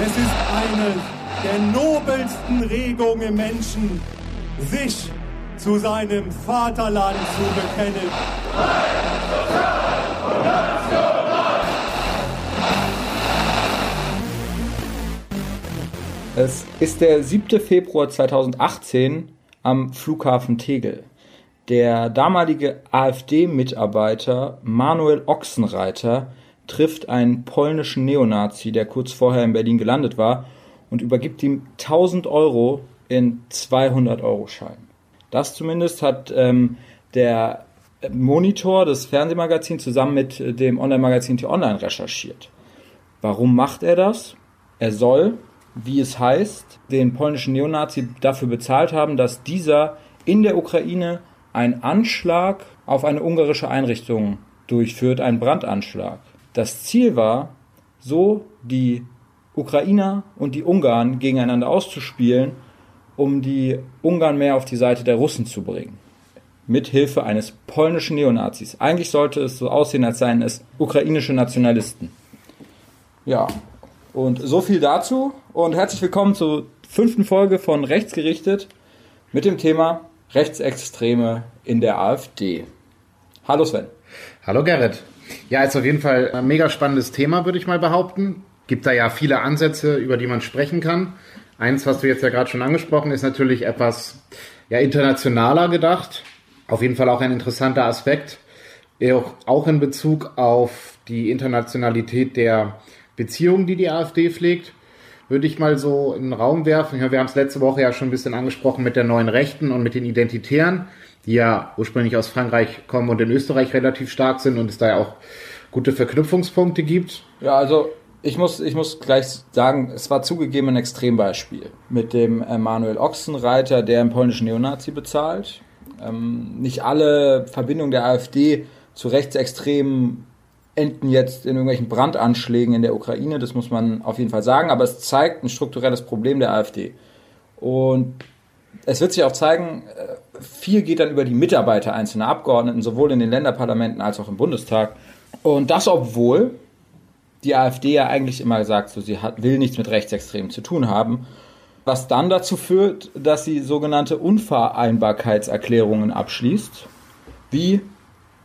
Es ist eine der nobelsten Regungen Menschen, sich zu seinem Vaterland zu bekennen. Es ist der 7. Februar 2018 am Flughafen Tegel. Der damalige AfD-Mitarbeiter Manuel Ochsenreiter trifft einen polnischen Neonazi, der kurz vorher in Berlin gelandet war, und übergibt ihm 1000 Euro in 200 Euro Schein. Das zumindest hat ähm, der Monitor des Fernsehmagazins zusammen mit dem Online-Magazin T-Online recherchiert. Warum macht er das? Er soll, wie es heißt, den polnischen Neonazi dafür bezahlt haben, dass dieser in der Ukraine einen Anschlag auf eine ungarische Einrichtung durchführt, einen Brandanschlag. Das Ziel war, so die Ukrainer und die Ungarn gegeneinander auszuspielen, um die Ungarn mehr auf die Seite der Russen zu bringen. Mit Hilfe eines polnischen Neonazis. Eigentlich sollte es so aussehen, als seien es ukrainische Nationalisten. Ja, und so viel dazu und herzlich willkommen zur fünften Folge von Rechtsgerichtet mit dem Thema Rechtsextreme in der AfD. Hallo Sven. Hallo Gerrit. Ja, ist auf jeden Fall ein mega spannendes Thema, würde ich mal behaupten. Gibt da ja viele Ansätze, über die man sprechen kann. Eins, was du jetzt ja gerade schon angesprochen, ist natürlich etwas ja, internationaler gedacht. Auf jeden Fall auch ein interessanter Aspekt. Auch in Bezug auf die Internationalität der Beziehungen, die die AfD pflegt, würde ich mal so in den Raum werfen. Wir haben es letzte Woche ja schon ein bisschen angesprochen mit der neuen Rechten und mit den Identitären die ja ursprünglich aus Frankreich kommen und in Österreich relativ stark sind und es da ja auch gute Verknüpfungspunkte gibt. Ja, also ich muss, ich muss gleich sagen, es war zugegeben ein Extrembeispiel mit dem Manuel Ochsenreiter, der einen polnischen Neonazi bezahlt. Ähm, nicht alle Verbindungen der AfD zu Rechtsextremen enden jetzt in irgendwelchen Brandanschlägen in der Ukraine, das muss man auf jeden Fall sagen, aber es zeigt ein strukturelles Problem der AfD. Und es wird sich auch zeigen, äh, viel geht dann über die Mitarbeiter einzelner Abgeordneten, sowohl in den Länderparlamenten als auch im Bundestag. Und das, obwohl die AfD ja eigentlich immer sagt, so, sie hat, will nichts mit Rechtsextremen zu tun haben, was dann dazu führt, dass sie sogenannte Unvereinbarkeitserklärungen abschließt, wie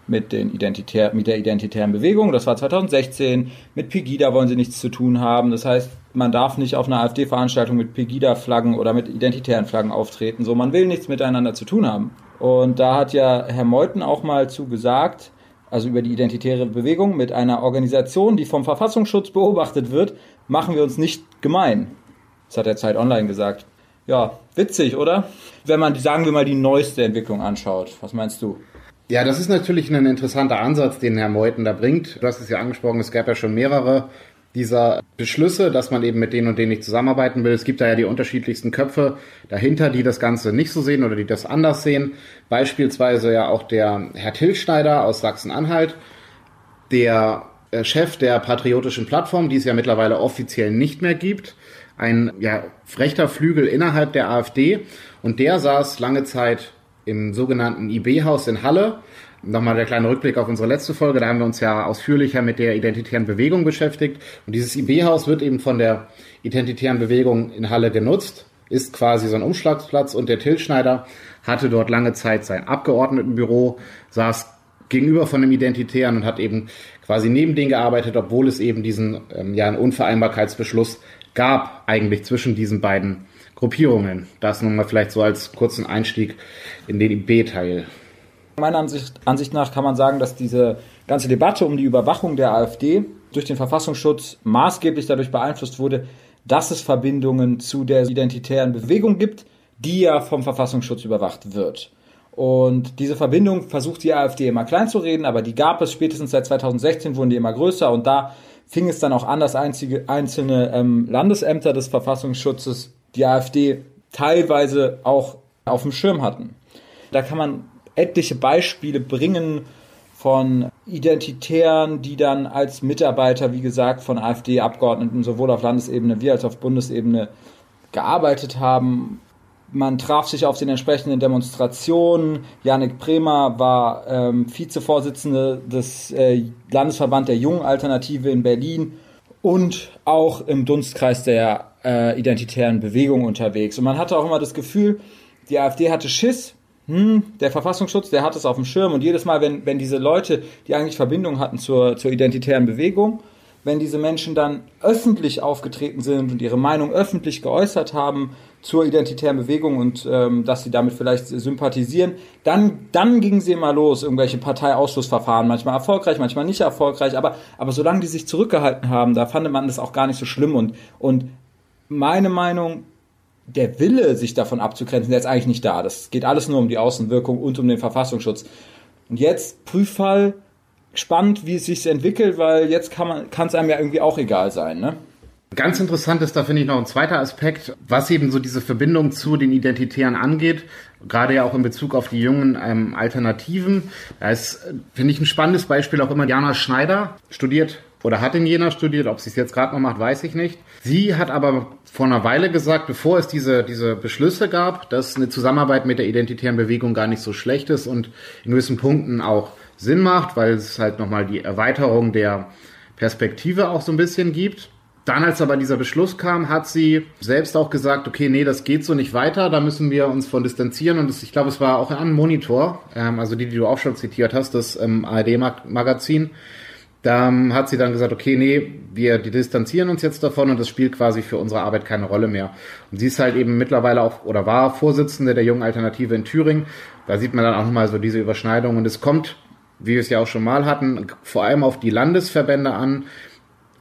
mit, den Identitär, mit der identitären Bewegung, das war 2016, mit Pegida wollen sie nichts zu tun haben, das heißt, man darf nicht auf einer AfD-Veranstaltung mit Pegida-Flaggen oder mit identitären Flaggen auftreten, so, man will nichts miteinander zu tun haben. Und da hat ja Herr Meuthen auch mal zu gesagt, also über die identitäre Bewegung, mit einer Organisation, die vom Verfassungsschutz beobachtet wird, machen wir uns nicht gemein. Das hat er Zeit Online gesagt. Ja, witzig, oder? Wenn man, sagen wir mal, die neueste Entwicklung anschaut. Was meinst du? Ja, das ist natürlich ein interessanter Ansatz, den Herr Meuthen da bringt. Du hast es ja angesprochen, es gab ja schon mehrere dieser Beschlüsse, dass man eben mit denen und denen nicht zusammenarbeiten will. Es gibt da ja die unterschiedlichsten Köpfe dahinter, die das Ganze nicht so sehen oder die das anders sehen. Beispielsweise ja auch der Herr Tilschneider aus Sachsen-Anhalt, der äh, Chef der patriotischen Plattform, die es ja mittlerweile offiziell nicht mehr gibt. Ein ja, rechter Flügel innerhalb der AfD. Und der saß lange Zeit im sogenannten IB-Haus in Halle. Nochmal der kleine Rückblick auf unsere letzte Folge. Da haben wir uns ja ausführlicher mit der identitären Bewegung beschäftigt. Und dieses IB-Haus wird eben von der identitären Bewegung in Halle genutzt, ist quasi so ein Umschlagsplatz. Und der Tilschneider hatte dort lange Zeit sein Abgeordnetenbüro, saß gegenüber von dem Identitären und hat eben quasi neben denen gearbeitet, obwohl es eben diesen ähm, ja einen Unvereinbarkeitsbeschluss gab eigentlich zwischen diesen beiden Gruppierungen. Das nun mal vielleicht so als kurzen Einstieg in den IB-Teil. Meiner Ansicht, Ansicht nach kann man sagen, dass diese ganze Debatte um die Überwachung der AfD durch den Verfassungsschutz maßgeblich dadurch beeinflusst wurde, dass es Verbindungen zu der identitären Bewegung gibt, die ja vom Verfassungsschutz überwacht wird. Und diese Verbindung versucht die AfD immer klein zu reden, aber die gab es spätestens seit 2016, wurden die immer größer und da fing es dann auch an, dass einzige, einzelne ähm, Landesämter des Verfassungsschutzes die AfD teilweise auch auf dem Schirm hatten. Da kann man etliche Beispiele bringen von Identitären, die dann als Mitarbeiter, wie gesagt, von AfD-Abgeordneten sowohl auf Landesebene wie als auf Bundesebene gearbeitet haben. Man traf sich auf den entsprechenden Demonstrationen. Janik Bremer war ähm, Vizevorsitzende des äh, Landesverband der Jungen Alternative in Berlin und auch im Dunstkreis der äh, identitären Bewegung unterwegs. Und man hatte auch immer das Gefühl, die AfD hatte Schiss, hm, der Verfassungsschutz, der hat es auf dem Schirm. Und jedes Mal, wenn, wenn diese Leute, die eigentlich Verbindung hatten zur, zur identitären Bewegung, wenn diese Menschen dann öffentlich aufgetreten sind und ihre Meinung öffentlich geäußert haben zur identitären Bewegung und ähm, dass sie damit vielleicht sympathisieren, dann, dann gingen sie immer los, irgendwelche Parteiausschlussverfahren, manchmal erfolgreich, manchmal nicht erfolgreich, aber, aber solange die sich zurückgehalten haben, da fand man das auch gar nicht so schlimm. Und, und meine Meinung, der Wille, sich davon abzugrenzen, der ist eigentlich nicht da. Das geht alles nur um die Außenwirkung und um den Verfassungsschutz. Und jetzt Prüffall, spannend, wie es sich entwickelt, weil jetzt kann es einem ja irgendwie auch egal sein, ne? Ganz interessant ist da, finde ich, noch ein zweiter Aspekt, was eben so diese Verbindung zu den Identitären angeht, gerade ja auch in Bezug auf die jungen ähm, Alternativen. Da ist, finde ich, ein spannendes Beispiel auch immer Jana Schneider, studiert oder hat in Jena studiert, ob sie es jetzt gerade noch macht, weiß ich nicht. Sie hat aber vor einer Weile gesagt, bevor es diese, diese Beschlüsse gab, dass eine Zusammenarbeit mit der identitären Bewegung gar nicht so schlecht ist und in gewissen Punkten auch Sinn macht, weil es halt nochmal die Erweiterung der Perspektive auch so ein bisschen gibt. Dann, als aber dieser Beschluss kam, hat sie selbst auch gesagt, okay, nee, das geht so nicht weiter, da müssen wir uns von distanzieren. Und das, ich glaube, es war auch ein Monitor, ähm, also die, die du auch schon zitiert hast, das ähm, ARD-Magazin, da hat sie dann gesagt, okay, nee, wir distanzieren uns jetzt davon und das spielt quasi für unsere Arbeit keine Rolle mehr. Und sie ist halt eben mittlerweile auch oder war Vorsitzende der jungen Alternative in Thüringen. Da sieht man dann auch nochmal so diese Überschneidung und es kommt, wie wir es ja auch schon mal hatten, vor allem auf die Landesverbände an,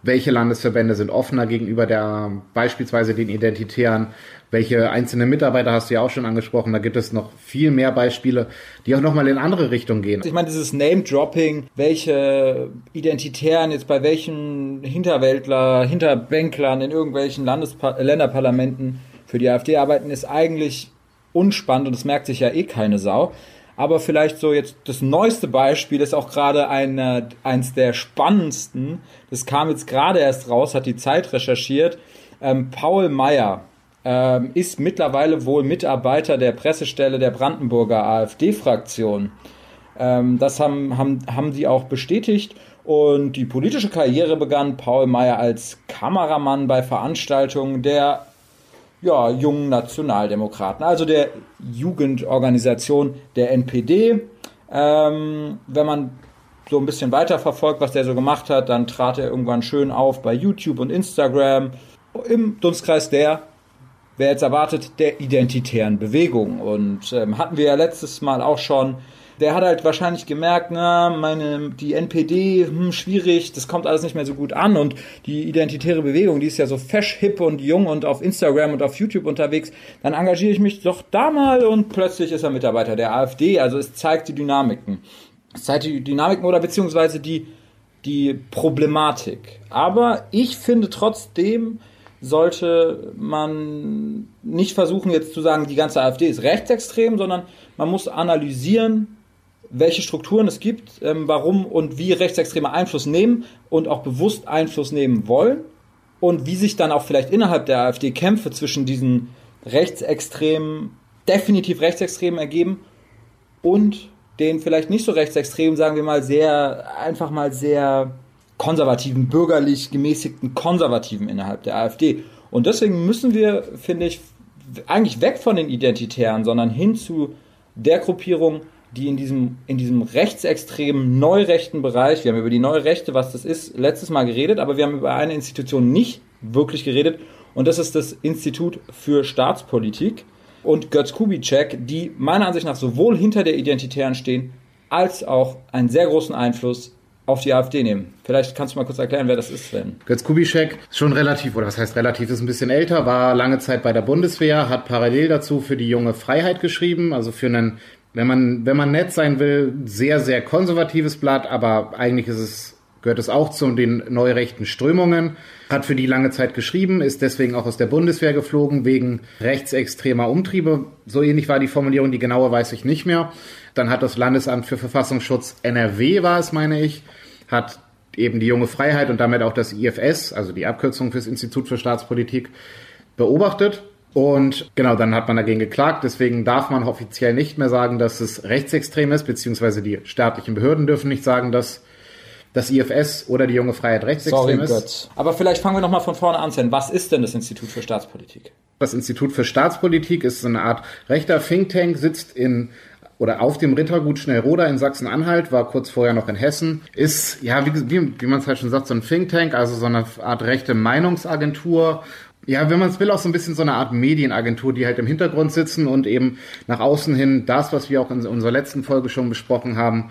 welche Landesverbände sind offener gegenüber der beispielsweise den Identitären, welche einzelne Mitarbeiter hast du ja auch schon angesprochen, da gibt es noch viel mehr Beispiele, die auch nochmal in andere Richtungen gehen. Ich meine, dieses Name-Dropping, welche Identitären jetzt bei welchen Hinterwäldler, Hinterbänklern in irgendwelchen Landespa Länderparlamenten für die AfD arbeiten, ist eigentlich unspannend und es merkt sich ja eh keine Sau. Aber vielleicht so jetzt das neueste Beispiel ist auch gerade eine, eins der spannendsten. Das kam jetzt gerade erst raus, hat die Zeit recherchiert. Ähm, Paul Meyer ähm, ist mittlerweile wohl Mitarbeiter der Pressestelle der Brandenburger AfD-Fraktion. Ähm, das haben, haben, haben sie auch bestätigt. Und die politische Karriere begann Paul Meyer als Kameramann bei Veranstaltungen der ja, jungen Nationaldemokraten, also der Jugendorganisation der NPD. Ähm, wenn man so ein bisschen weiter verfolgt, was der so gemacht hat, dann trat er irgendwann schön auf bei YouTube und Instagram im Dunstkreis der, wer jetzt erwartet, der identitären Bewegung. Und ähm, hatten wir ja letztes Mal auch schon der hat halt wahrscheinlich gemerkt, na, meine, die NPD, hm, schwierig, das kommt alles nicht mehr so gut an und die identitäre Bewegung, die ist ja so fesch, hip und jung und auf Instagram und auf YouTube unterwegs, dann engagiere ich mich doch da mal und plötzlich ist er Mitarbeiter der AfD, also es zeigt die Dynamiken. Es zeigt die Dynamiken oder beziehungsweise die, die Problematik. Aber ich finde trotzdem, sollte man nicht versuchen jetzt zu sagen, die ganze AfD ist rechtsextrem, sondern man muss analysieren, welche Strukturen es gibt, ähm, warum und wie Rechtsextreme Einfluss nehmen und auch bewusst Einfluss nehmen wollen und wie sich dann auch vielleicht innerhalb der AfD Kämpfe zwischen diesen Rechtsextremen, definitiv Rechtsextremen ergeben und den vielleicht nicht so rechtsextremen, sagen wir mal, sehr, einfach mal sehr konservativen, bürgerlich gemäßigten Konservativen innerhalb der AfD. Und deswegen müssen wir, finde ich, eigentlich weg von den Identitären, sondern hin zu der Gruppierung, die in diesem, in diesem rechtsextremen, neurechten Bereich, wir haben über die neue Rechte, was das ist, letztes Mal geredet, aber wir haben über eine Institution nicht wirklich geredet und das ist das Institut für Staatspolitik und Götz Kubitschek, die meiner Ansicht nach sowohl hinter der Identitären stehen, als auch einen sehr großen Einfluss auf die AfD nehmen. Vielleicht kannst du mal kurz erklären, wer das ist, Sven. Götz Kubitschek ist schon relativ, oder was heißt relativ, ist ein bisschen älter, war lange Zeit bei der Bundeswehr, hat parallel dazu für die junge Freiheit geschrieben, also für einen wenn man, wenn man nett sein will, sehr, sehr konservatives Blatt, aber eigentlich ist es, gehört es auch zu den neurechten Strömungen. Hat für die lange Zeit geschrieben, ist deswegen auch aus der Bundeswehr geflogen, wegen rechtsextremer Umtriebe. So ähnlich war die Formulierung, die genaue weiß ich nicht mehr. Dann hat das Landesamt für Verfassungsschutz NRW war es, meine ich, hat eben die junge Freiheit und damit auch das IFS, also die Abkürzung fürs Institut für Staatspolitik, beobachtet und genau, dann hat man dagegen geklagt. Deswegen darf man offiziell nicht mehr sagen, dass es rechtsextrem ist, beziehungsweise die staatlichen Behörden dürfen nicht sagen, dass das IFS oder die junge Freiheit rechtsextrem Sorry, ist. Götz. Aber vielleicht fangen wir nochmal von vorne an, Sven. Was ist denn das Institut für Staatspolitik? Das Institut für Staatspolitik ist so eine Art rechter Think Tank, sitzt in oder auf dem Rittergut Schnellroda in Sachsen-Anhalt, war kurz vorher noch in Hessen, ist, ja, wie, wie, wie man es halt schon sagt, so ein Think Tank, also so eine Art rechte Meinungsagentur. Ja, wenn man es will, auch so ein bisschen so eine Art Medienagentur, die halt im Hintergrund sitzen und eben nach außen hin das, was wir auch in unserer letzten Folge schon besprochen haben,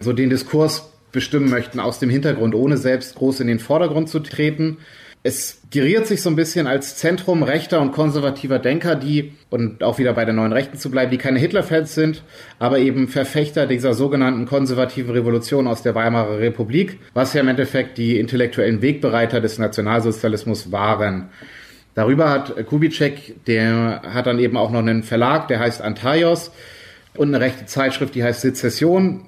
so den Diskurs bestimmen möchten aus dem Hintergrund, ohne selbst groß in den Vordergrund zu treten. Es geriert sich so ein bisschen als Zentrum rechter und konservativer Denker, die, und auch wieder bei der neuen Rechten zu bleiben, die keine Hitlerfans sind, aber eben Verfechter dieser sogenannten konservativen Revolution aus der Weimarer Republik, was ja im Endeffekt die intellektuellen Wegbereiter des Nationalsozialismus waren. Darüber hat Kubitschek, der hat dann eben auch noch einen Verlag, der heißt Antaios und eine rechte Zeitschrift, die heißt Sezession,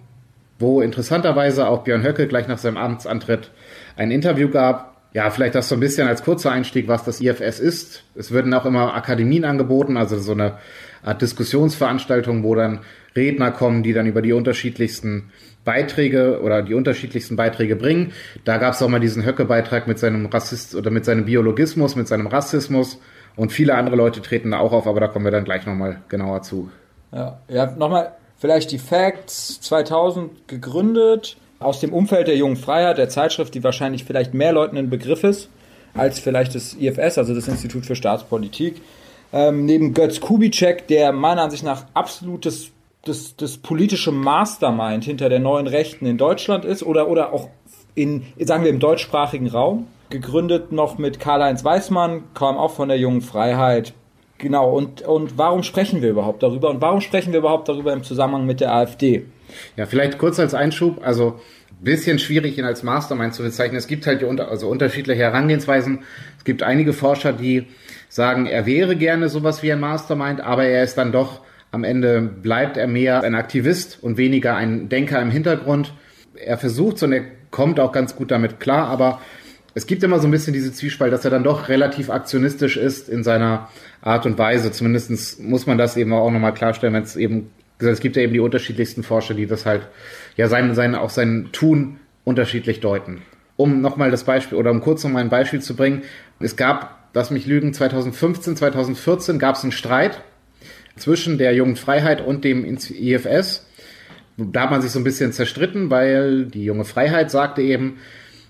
wo interessanterweise auch Björn Höcke gleich nach seinem Amtsantritt ein Interview gab, ja, vielleicht das so ein bisschen als kurzer Einstieg, was das IFS ist. Es würden auch immer Akademien angeboten, also so eine Art Diskussionsveranstaltung, wo dann Redner kommen, die dann über die unterschiedlichsten Beiträge oder die unterschiedlichsten Beiträge bringen. Da gab es auch mal diesen Höcke-Beitrag mit seinem Rassist oder mit seinem Biologismus, mit seinem Rassismus und viele andere Leute treten da auch auf, aber da kommen wir dann gleich nochmal genauer zu. Ja, ja nochmal vielleicht die Facts. 2000 gegründet, aus dem Umfeld der Jungen Freiheit, der Zeitschrift, die wahrscheinlich vielleicht mehr Leuten ein Begriff ist als vielleicht das IFS, also das Institut für Staatspolitik. Ähm, neben Götz Kubitschek, der meiner Ansicht nach absolutes das, das politische Mastermind hinter der neuen Rechten in Deutschland ist oder, oder auch in, sagen wir, im deutschsprachigen Raum. Gegründet noch mit Karl-Heinz Weißmann, kam auch von der Jungen Freiheit. Genau, und, und warum sprechen wir überhaupt darüber? Und warum sprechen wir überhaupt darüber im Zusammenhang mit der AfD? Ja, vielleicht kurz als Einschub, also bisschen schwierig, ihn als Mastermind zu bezeichnen. Es gibt halt unter, also unterschiedliche Herangehensweisen. Es gibt einige Forscher, die sagen, er wäre gerne sowas wie ein Mastermind, aber er ist dann doch am Ende bleibt er mehr ein Aktivist und weniger ein Denker im Hintergrund. Er versucht und er kommt auch ganz gut damit klar, aber es gibt immer so ein bisschen diese Zwiespalt, dass er dann doch relativ aktionistisch ist in seiner Art und Weise. Zumindest muss man das eben auch nochmal klarstellen, wenn es eben es gibt ja eben die unterschiedlichsten Forscher, die das halt, ja, sein, sein, auch sein Tun unterschiedlich deuten. Um nochmal das Beispiel, oder um kurz nochmal ein Beispiel zu bringen, es gab, lass mich lügen, 2015, 2014 gab es einen Streit zwischen der Jungen Freiheit und dem IFS. Da hat man sich so ein bisschen zerstritten, weil die Junge Freiheit sagte eben,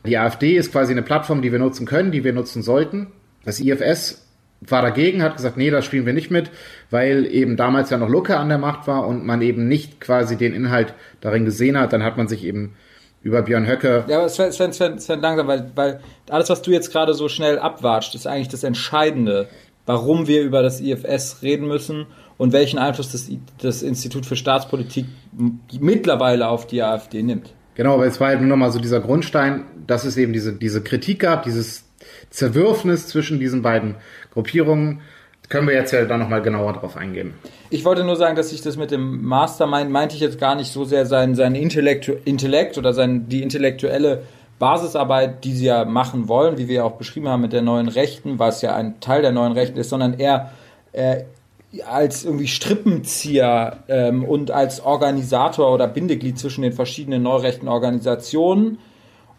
die AfD ist quasi eine Plattform, die wir nutzen können, die wir nutzen sollten. Das IFS war dagegen, hat gesagt, nee, das spielen wir nicht mit, weil eben damals ja noch Lucke an der Macht war und man eben nicht quasi den Inhalt darin gesehen hat. Dann hat man sich eben über Björn Höcke. Ja, aber Sven, Sven, Sven, Sven langsam, weil, weil alles, was du jetzt gerade so schnell abwatscht, ist eigentlich das Entscheidende, warum wir über das IFS reden müssen und welchen Einfluss das, das Institut für Staatspolitik mittlerweile auf die AfD nimmt. Genau, aber es war halt nur nochmal so dieser Grundstein, dass es eben diese, diese Kritik gab, dieses Zerwürfnis zwischen diesen beiden Gruppierungen. Können wir jetzt ja dann nochmal genauer drauf eingehen. Ich wollte nur sagen, dass ich das mit dem Mastermind meinte ich jetzt gar nicht so sehr sein, sein Intellekt, Intellekt oder sein, die intellektuelle Basisarbeit, die sie ja machen wollen, wie wir ja auch beschrieben haben mit der neuen Rechten, was ja ein Teil der neuen Rechten ist, sondern eher äh, als irgendwie Strippenzieher ähm, und als Organisator oder Bindeglied zwischen den verschiedenen neurechten Organisationen.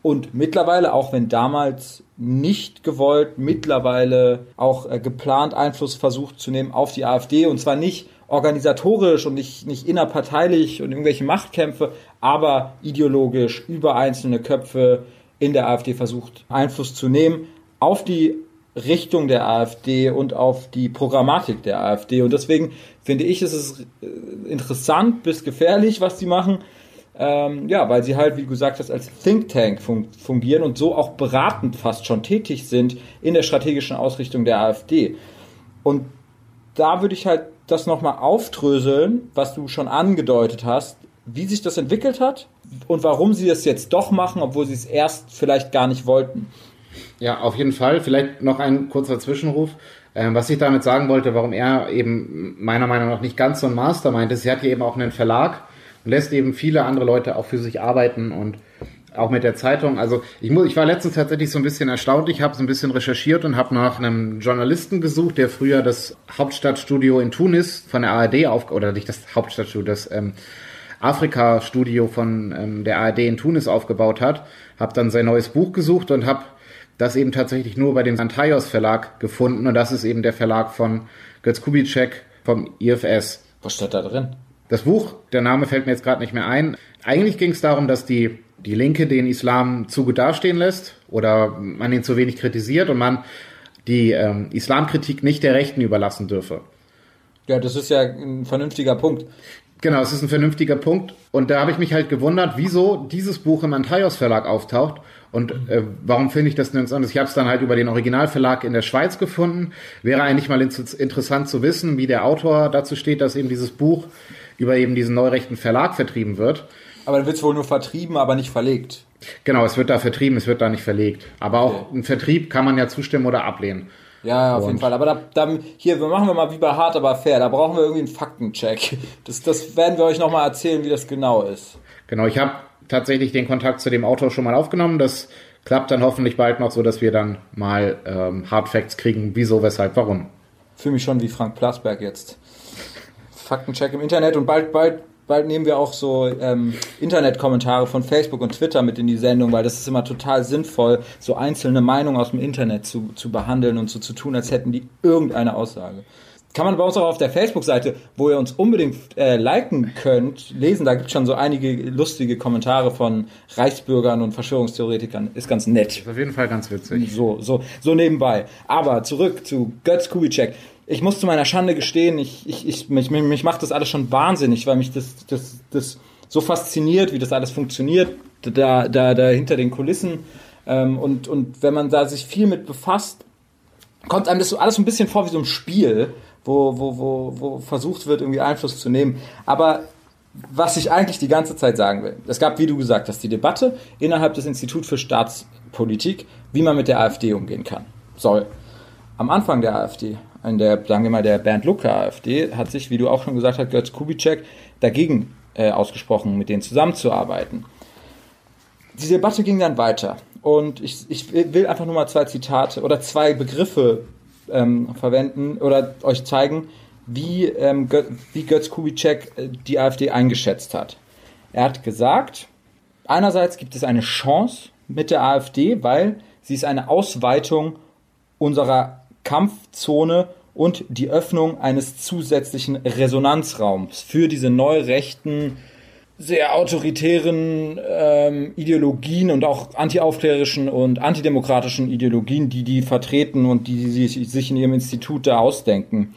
Und mittlerweile, auch wenn damals nicht gewollt, mittlerweile auch äh, geplant Einfluss versucht zu nehmen auf die AfD. Und zwar nicht organisatorisch und nicht, nicht innerparteilich und irgendwelche Machtkämpfe, aber ideologisch über einzelne Köpfe in der AfD versucht Einfluss zu nehmen auf die Richtung der AfD und auf die Programmatik der AfD. Und deswegen finde ich, ist es äh, interessant bis gefährlich, was sie machen. Ähm, ja, weil sie halt, wie du gesagt hast, als Think Tank fun fungieren und so auch beratend fast schon tätig sind in der strategischen Ausrichtung der AfD. Und da würde ich halt das nochmal aufdröseln, was du schon angedeutet hast, wie sich das entwickelt hat und warum sie das jetzt doch machen, obwohl sie es erst vielleicht gar nicht wollten. Ja, auf jeden Fall. Vielleicht noch ein kurzer Zwischenruf. Ähm, was ich damit sagen wollte, warum er eben meiner Meinung nach nicht ganz so ein Mastermind ist, sie hat hier eben auch einen Verlag und lässt eben viele andere Leute auch für sich arbeiten und auch mit der Zeitung. Also ich muss, ich war letztens tatsächlich so ein bisschen erstaunt. Ich habe so ein bisschen recherchiert und habe nach einem Journalisten gesucht, der früher das Hauptstadtstudio in Tunis von der ARD auf oder nicht das Hauptstadtstudio, das ähm, Afrika-Studio von ähm, der ARD in Tunis aufgebaut hat. Habe dann sein neues Buch gesucht und habe das eben tatsächlich nur bei dem Antaios Verlag gefunden. Und das ist eben der Verlag von Götz Kubitschek vom IFS. Was steht da drin? Das Buch, der Name fällt mir jetzt gerade nicht mehr ein. Eigentlich ging es darum, dass die, die Linke den Islam zu gut dastehen lässt oder man ihn zu wenig kritisiert und man die ähm, Islamkritik nicht der Rechten überlassen dürfe. Ja, das ist ja ein vernünftiger Punkt. Genau, es ist ein vernünftiger Punkt. Und da habe ich mich halt gewundert, wieso dieses Buch im Antaios Verlag auftaucht und äh, warum finde ich das nirgends anders. Ich habe es dann halt über den Originalverlag in der Schweiz gefunden. Wäre eigentlich mal interessant zu wissen, wie der Autor dazu steht, dass eben dieses Buch über eben diesen neurechten Verlag vertrieben wird. Aber dann wird es wohl nur vertrieben, aber nicht verlegt. Genau, es wird da vertrieben, es wird da nicht verlegt. Aber auch okay. ein Vertrieb kann man ja zustimmen oder ablehnen. Ja, auf und jeden Fall. Aber da, da, hier, machen wir mal wie bei hart, aber fair. Da brauchen wir irgendwie einen Faktencheck. Das, das werden wir euch nochmal erzählen, wie das genau ist. Genau, ich habe tatsächlich den Kontakt zu dem Autor schon mal aufgenommen. Das klappt dann hoffentlich bald noch, so dass wir dann mal ähm, Hard Facts kriegen, wieso, weshalb, warum. Fühle mich schon wie Frank Plasberg jetzt. Faktencheck im Internet und bald, bald bald nehmen wir auch so ähm, Internetkommentare von Facebook und Twitter mit in die Sendung, weil das ist immer total sinnvoll, so einzelne Meinungen aus dem Internet zu, zu behandeln und so zu tun, als hätten die irgendeine Aussage. Kann man bei uns auch auf der Facebook-Seite, wo ihr uns unbedingt äh, liken könnt, lesen. Da gibt es schon so einige lustige Kommentare von Reichsbürgern und Verschwörungstheoretikern. Ist ganz nett. Ist auf jeden Fall ganz witzig. So, so, so nebenbei. Aber zurück zu Götz Kubitschek ich muss zu meiner Schande gestehen, ich, ich, ich, mich, mich, mich macht das alles schon wahnsinnig, weil mich das, das, das so fasziniert, wie das alles funktioniert, da, da, da hinter den Kulissen. Ähm, und, und wenn man da sich viel mit befasst, kommt einem das so alles ein bisschen vor wie so ein Spiel, wo, wo, wo, wo versucht wird, irgendwie Einfluss zu nehmen. Aber was ich eigentlich die ganze Zeit sagen will, es gab, wie du gesagt hast, die Debatte innerhalb des Instituts für Staatspolitik, wie man mit der AfD umgehen kann. Soll. Am Anfang der AfD in der, sagen wir mal, der Bernd Lucke AfD hat sich, wie du auch schon gesagt hast, Götz Kubitschek dagegen äh, ausgesprochen, mit denen zusammenzuarbeiten. Die Debatte ging dann weiter und ich, ich will einfach nur mal zwei Zitate oder zwei Begriffe ähm, verwenden oder euch zeigen, wie, ähm, wie Götz Kubitschek äh, die AfD eingeschätzt hat. Er hat gesagt, einerseits gibt es eine Chance mit der AfD, weil sie ist eine Ausweitung unserer Kampfzone und die Öffnung eines zusätzlichen Resonanzraums für diese neurechten, sehr autoritären ähm, Ideologien und auch antiaufklärischen und antidemokratischen Ideologien, die die vertreten und die sie sich in ihrem Institut da ausdenken.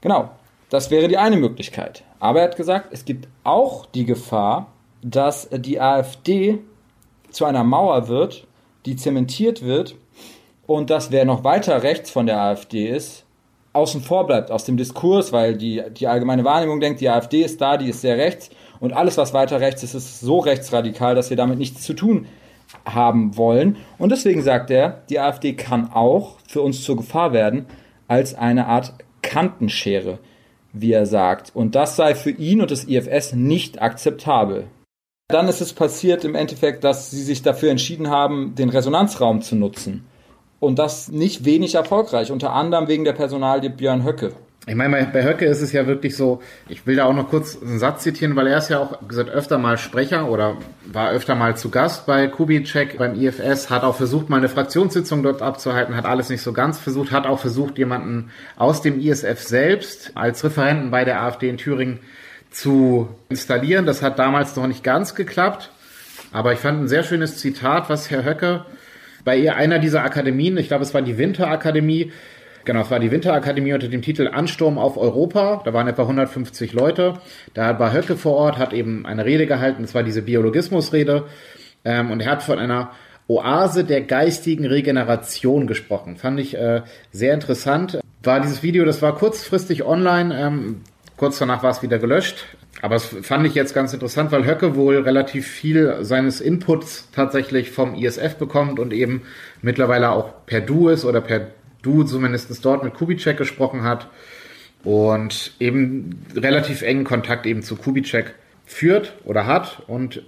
Genau, das wäre die eine Möglichkeit. Aber er hat gesagt, es gibt auch die Gefahr, dass die AfD zu einer Mauer wird, die zementiert wird und dass wer noch weiter rechts von der AfD ist, außen vor bleibt aus dem Diskurs, weil die, die allgemeine Wahrnehmung denkt, die AfD ist da, die ist sehr rechts und alles, was weiter rechts ist, ist so rechtsradikal, dass wir damit nichts zu tun haben wollen. Und deswegen sagt er, die AfD kann auch für uns zur Gefahr werden als eine Art Kantenschere, wie er sagt. Und das sei für ihn und das IFS nicht akzeptabel. Dann ist es passiert im Endeffekt, dass sie sich dafür entschieden haben, den Resonanzraum zu nutzen. Und das nicht wenig erfolgreich, unter anderem wegen der Personalie Björn Höcke. Ich meine, bei Höcke ist es ja wirklich so, ich will da auch noch kurz einen Satz zitieren, weil er ist ja auch gesagt öfter mal Sprecher oder war öfter mal zu Gast bei Kubitschek beim IFS, hat auch versucht, mal eine Fraktionssitzung dort abzuhalten, hat alles nicht so ganz versucht, hat auch versucht, jemanden aus dem ISF selbst als Referenten bei der AfD in Thüringen zu installieren. Das hat damals noch nicht ganz geklappt, aber ich fand ein sehr schönes Zitat, was Herr Höcke bei ihr einer dieser Akademien, ich glaube, es war die Winterakademie, Genau, es war die Winterakademie unter dem Titel Ansturm auf Europa. Da waren etwa 150 Leute. Da war Höcke vor Ort, hat eben eine Rede gehalten. Das war diese Biologismusrede. Ähm, und er hat von einer Oase der geistigen Regeneration gesprochen. Fand ich äh, sehr interessant. War dieses Video, das war kurzfristig online. Ähm, kurz danach war es wieder gelöscht. Aber das fand ich jetzt ganz interessant, weil Höcke wohl relativ viel seines Inputs tatsächlich vom ISF bekommt und eben mittlerweile auch per Du ist oder per Du zumindest dort mit Kubitschek gesprochen hat und eben relativ engen Kontakt eben zu Kubitschek führt oder hat. Und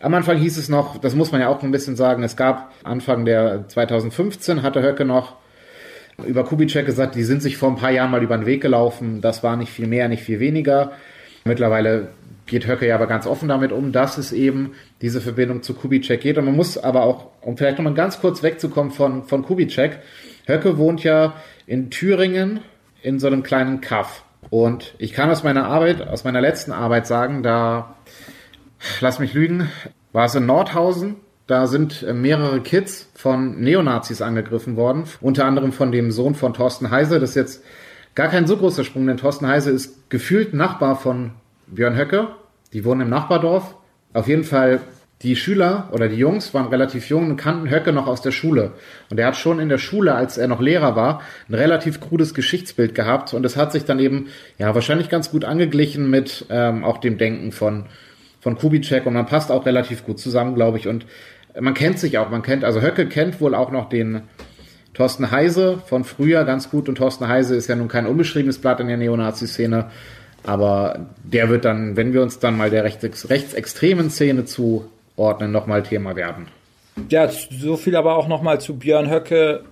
am Anfang hieß es noch, das muss man ja auch ein bisschen sagen, es gab Anfang der 2015 hatte Höcke noch über Kubitschek gesagt, die sind sich vor ein paar Jahren mal über den Weg gelaufen. Das war nicht viel mehr, nicht viel weniger. Mittlerweile geht Höcke ja aber ganz offen damit um, dass es eben diese Verbindung zu Kubitschek geht. Und man muss aber auch, um vielleicht nochmal ganz kurz wegzukommen von, von Kubitschek, Höcke wohnt ja in Thüringen in so einem kleinen Kaff. Und ich kann aus meiner Arbeit, aus meiner letzten Arbeit sagen, da, lass mich lügen, war es in Nordhausen, da sind mehrere Kids von Neonazis angegriffen worden, unter anderem von dem Sohn von Thorsten Heise. Das jetzt gar kein so großer Sprung, denn Thorsten Heise ist gefühlt Nachbar von Björn Höcke. Die wohnen im Nachbardorf. Auf jeden Fall, die Schüler oder die Jungs waren relativ jung und kannten Höcke noch aus der Schule. Und er hat schon in der Schule, als er noch Lehrer war, ein relativ krudes Geschichtsbild gehabt. Und es hat sich dann eben, ja, wahrscheinlich ganz gut angeglichen mit ähm, auch dem Denken von, von Kubitschek. Und man passt auch relativ gut zusammen, glaube ich. Und man kennt sich auch, man kennt, also Höcke kennt wohl auch noch den Thorsten Heise von früher ganz gut und Thorsten Heise ist ja nun kein unbeschriebenes Blatt in der Neonazi-Szene, aber der wird dann, wenn wir uns dann mal der rechts, rechtsextremen Szene zuordnen, nochmal Thema werden. Ja, so viel aber auch nochmal zu Björn Höcke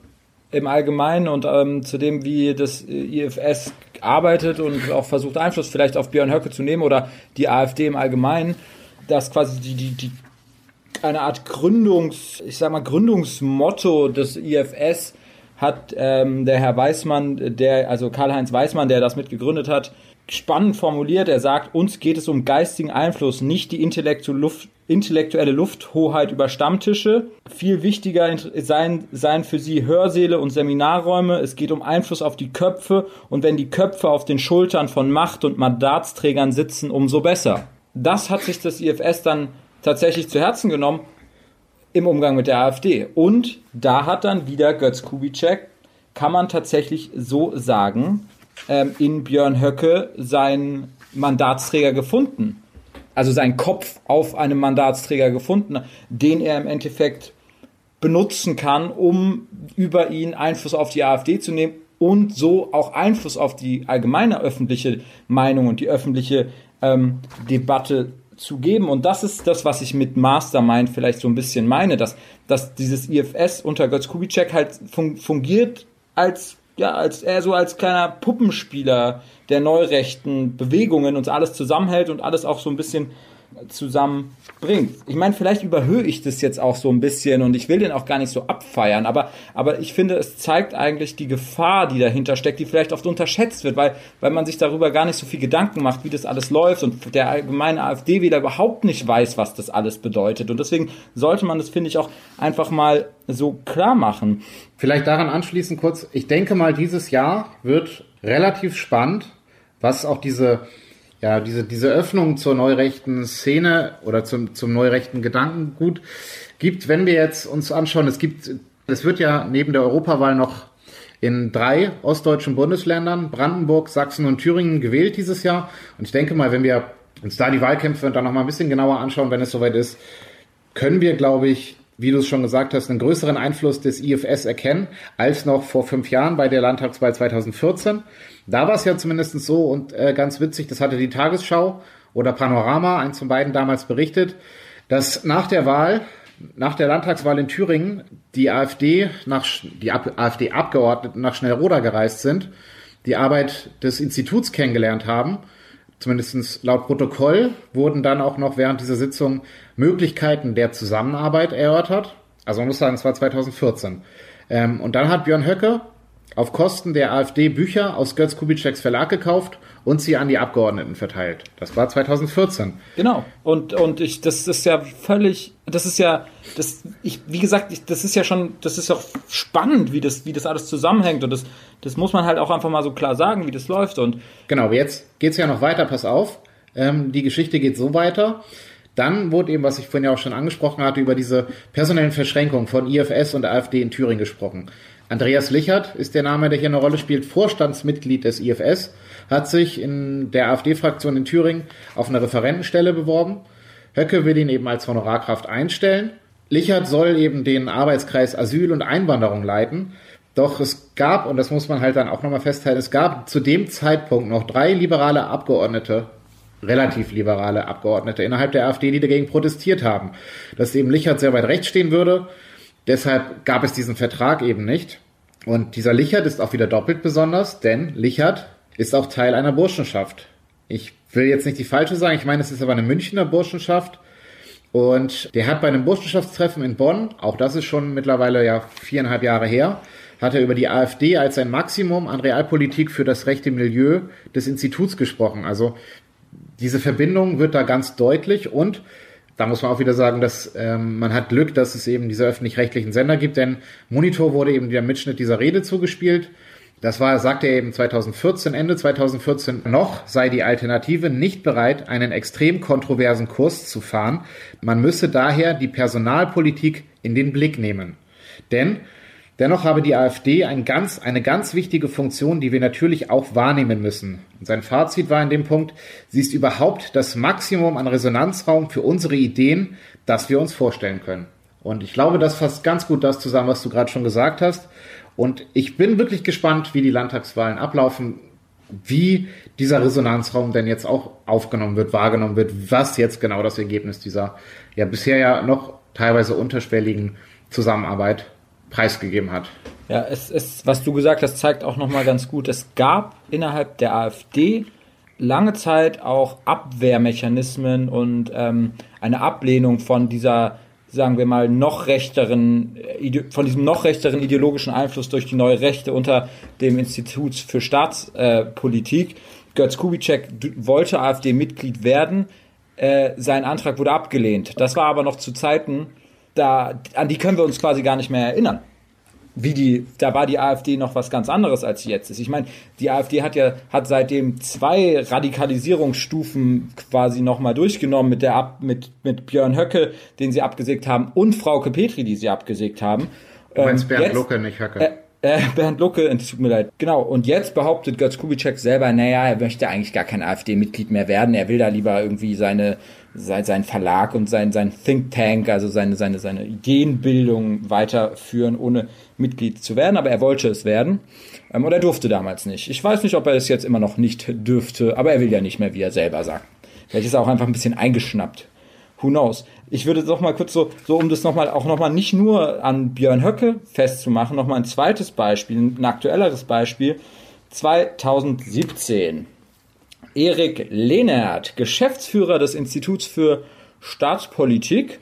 im Allgemeinen und ähm, zu dem, wie das IFS arbeitet und auch versucht, Einfluss vielleicht auf Björn Höcke zu nehmen oder die AfD im Allgemeinen, dass quasi die, die, die eine Art Gründungs, ich sag mal, Gründungsmotto des IFS hat ähm, der Herr Weißmann, der, also Karl-Heinz Weißmann, der das mitgegründet hat, spannend formuliert. Er sagt, uns geht es um geistigen Einfluss, nicht die Luft, intellektuelle Lufthoheit über Stammtische. Viel wichtiger seien, seien für sie Hörsäle und Seminarräume. Es geht um Einfluss auf die Köpfe und wenn die Köpfe auf den Schultern von Macht- und Mandatsträgern sitzen, umso besser. Das hat sich das IFS dann tatsächlich zu Herzen genommen im Umgang mit der AfD. Und da hat dann wieder Götz Kubitschek, kann man tatsächlich so sagen, ähm, in Björn Höcke seinen Mandatsträger gefunden. Also seinen Kopf auf einem Mandatsträger gefunden, den er im Endeffekt benutzen kann, um über ihn Einfluss auf die AfD zu nehmen und so auch Einfluss auf die allgemeine öffentliche Meinung und die öffentliche ähm, Debatte zu geben. Und das ist das, was ich mit Mastermind vielleicht so ein bisschen meine, dass, dass dieses IFS unter Götz Kubitschek halt fun fungiert als, ja, als er so als kleiner Puppenspieler der neurechten Bewegungen und alles zusammenhält und alles auch so ein bisschen zusammenbringt. Ich meine, vielleicht überhöhe ich das jetzt auch so ein bisschen und ich will den auch gar nicht so abfeiern, aber, aber ich finde, es zeigt eigentlich die Gefahr, die dahinter steckt, die vielleicht oft unterschätzt wird, weil, weil man sich darüber gar nicht so viel Gedanken macht, wie das alles läuft und der allgemeine AfD-Wähler überhaupt nicht weiß, was das alles bedeutet. Und deswegen sollte man das, finde ich, auch einfach mal so klar machen. Vielleicht daran anschließend kurz, ich denke mal, dieses Jahr wird relativ spannend, was auch diese ja, diese, diese Öffnung zur neurechten Szene oder zum, zum neurechten Gedankengut gibt, wenn wir jetzt uns anschauen, es gibt, es wird ja neben der Europawahl noch in drei ostdeutschen Bundesländern, Brandenburg, Sachsen und Thüringen, gewählt dieses Jahr. Und ich denke mal, wenn wir uns da die Wahlkämpfe dann noch mal ein bisschen genauer anschauen, wenn es soweit ist, können wir, glaube ich, wie du es schon gesagt hast, einen größeren Einfluss des IFS erkennen als noch vor fünf Jahren bei der Landtagswahl 2014. Da war es ja zumindest so und äh, ganz witzig, das hatte die Tagesschau oder Panorama, eins von beiden damals berichtet, dass nach der Wahl, nach der Landtagswahl in Thüringen, die AfD nach, die AfD-Abgeordneten nach Schnellroda gereist sind, die Arbeit des Instituts kennengelernt haben zumindest laut Protokoll wurden dann auch noch während dieser Sitzung Möglichkeiten der Zusammenarbeit erörtert. Also man muss sagen, es war 2014. Ähm, und dann hat Björn Höcke auf Kosten der AfD Bücher aus Götz Kubitscheks Verlag gekauft und sie an die Abgeordneten verteilt. Das war 2014. Genau. Und, und ich, das ist ja völlig, das ist ja, das, ich, wie gesagt, ich, das ist ja schon, das ist auch spannend, wie das, wie das alles zusammenhängt. Und das, das muss man halt auch einfach mal so klar sagen, wie das läuft. Und genau, jetzt geht's ja noch weiter, pass auf. Ähm, die Geschichte geht so weiter. Dann wurde eben, was ich vorhin ja auch schon angesprochen hatte, über diese personellen Verschränkungen von IFS und AfD in Thüringen gesprochen. Andreas Lichert ist der Name, der hier eine Rolle spielt, Vorstandsmitglied des IFS, hat sich in der AfD-Fraktion in Thüringen auf eine Referentenstelle beworben. Höcke will ihn eben als Honorarkraft einstellen. Lichert soll eben den Arbeitskreis Asyl und Einwanderung leiten. Doch es gab, und das muss man halt dann auch nochmal festhalten, es gab zu dem Zeitpunkt noch drei liberale Abgeordnete, relativ liberale Abgeordnete innerhalb der AfD, die dagegen protestiert haben, dass eben Lichert sehr weit rechts stehen würde Deshalb gab es diesen Vertrag eben nicht. Und dieser Lichert ist auch wieder doppelt besonders, denn Lichert ist auch Teil einer Burschenschaft Ich will jetzt nicht die falsche sagen, ich meine, es ist aber eine Münchner Burschenschaft. Und der hat bei einem Burschenschaftstreffen in Bonn, auch das ist schon mittlerweile ja viereinhalb Jahre her, hat er über die AfD als ein Maximum an Realpolitik für das rechte Milieu des Instituts gesprochen. Also diese Verbindung wird da ganz deutlich und da muss man auch wieder sagen, dass ähm, man hat Glück, dass es eben diese öffentlich-rechtlichen Sender gibt, denn Monitor wurde eben der Mitschnitt dieser Rede zugespielt. Das war, sagte er eben 2014, Ende 2014 noch, sei die Alternative nicht bereit, einen extrem kontroversen Kurs zu fahren. Man müsse daher die Personalpolitik in den Blick nehmen. Denn Dennoch habe die AfD ein ganz, eine ganz wichtige Funktion, die wir natürlich auch wahrnehmen müssen. Und sein Fazit war in dem Punkt, sie ist überhaupt das Maximum an Resonanzraum für unsere Ideen, das wir uns vorstellen können. Und ich glaube, das fasst ganz gut das zusammen, was du gerade schon gesagt hast. Und ich bin wirklich gespannt, wie die Landtagswahlen ablaufen, wie dieser Resonanzraum denn jetzt auch aufgenommen wird, wahrgenommen wird, was jetzt genau das Ergebnis dieser ja bisher ja noch teilweise unterschwelligen Zusammenarbeit preisgegeben hat. Ja, es ist, was du gesagt hast, zeigt auch nochmal ganz gut, es gab innerhalb der AfD lange Zeit auch Abwehrmechanismen und ähm, eine Ablehnung von dieser, sagen wir mal, noch rechteren, von diesem noch rechteren ideologischen Einfluss durch die neue Rechte unter dem Institut für Staatspolitik. Äh, Götz Kubitschek wollte AfD-Mitglied werden. Äh, sein Antrag wurde abgelehnt. Das war aber noch zu Zeiten, da, an die können wir uns quasi gar nicht mehr erinnern. Wie die, da war die AfD noch was ganz anderes als sie jetzt ist. Ich meine, die AfD hat ja, hat seitdem zwei Radikalisierungsstufen quasi nochmal durchgenommen mit der Ab, mit, mit Björn Höcke, den sie abgesägt haben, und Frauke Petri, die sie abgesägt haben. Du meinst ähm, Bernd jetzt, Lucke, nicht Höcke. Äh, äh, Bernd Lucke, es tut mir leid. Genau, und jetzt behauptet Götz Kubitschek selber, naja, er möchte eigentlich gar kein AfD-Mitglied mehr werden. Er will da lieber irgendwie seine sein, sein Verlag und sein, sein Think Tank, also seine, seine, seine Ideenbildung weiterführen, ohne Mitglied zu werden, aber er wollte es werden. Ähm, und er durfte damals nicht. Ich weiß nicht, ob er es jetzt immer noch nicht dürfte, aber er will ja nicht mehr, wie er selber sagt. Vielleicht ist er auch einfach ein bisschen eingeschnappt. Who knows? Ich würde doch mal kurz so, so um das nochmal, auch nochmal nicht nur an Björn Höcke festzumachen, nochmal ein zweites Beispiel, ein aktuelleres Beispiel. 2017 Erik Lehnert, Geschäftsführer des Instituts für Staatspolitik,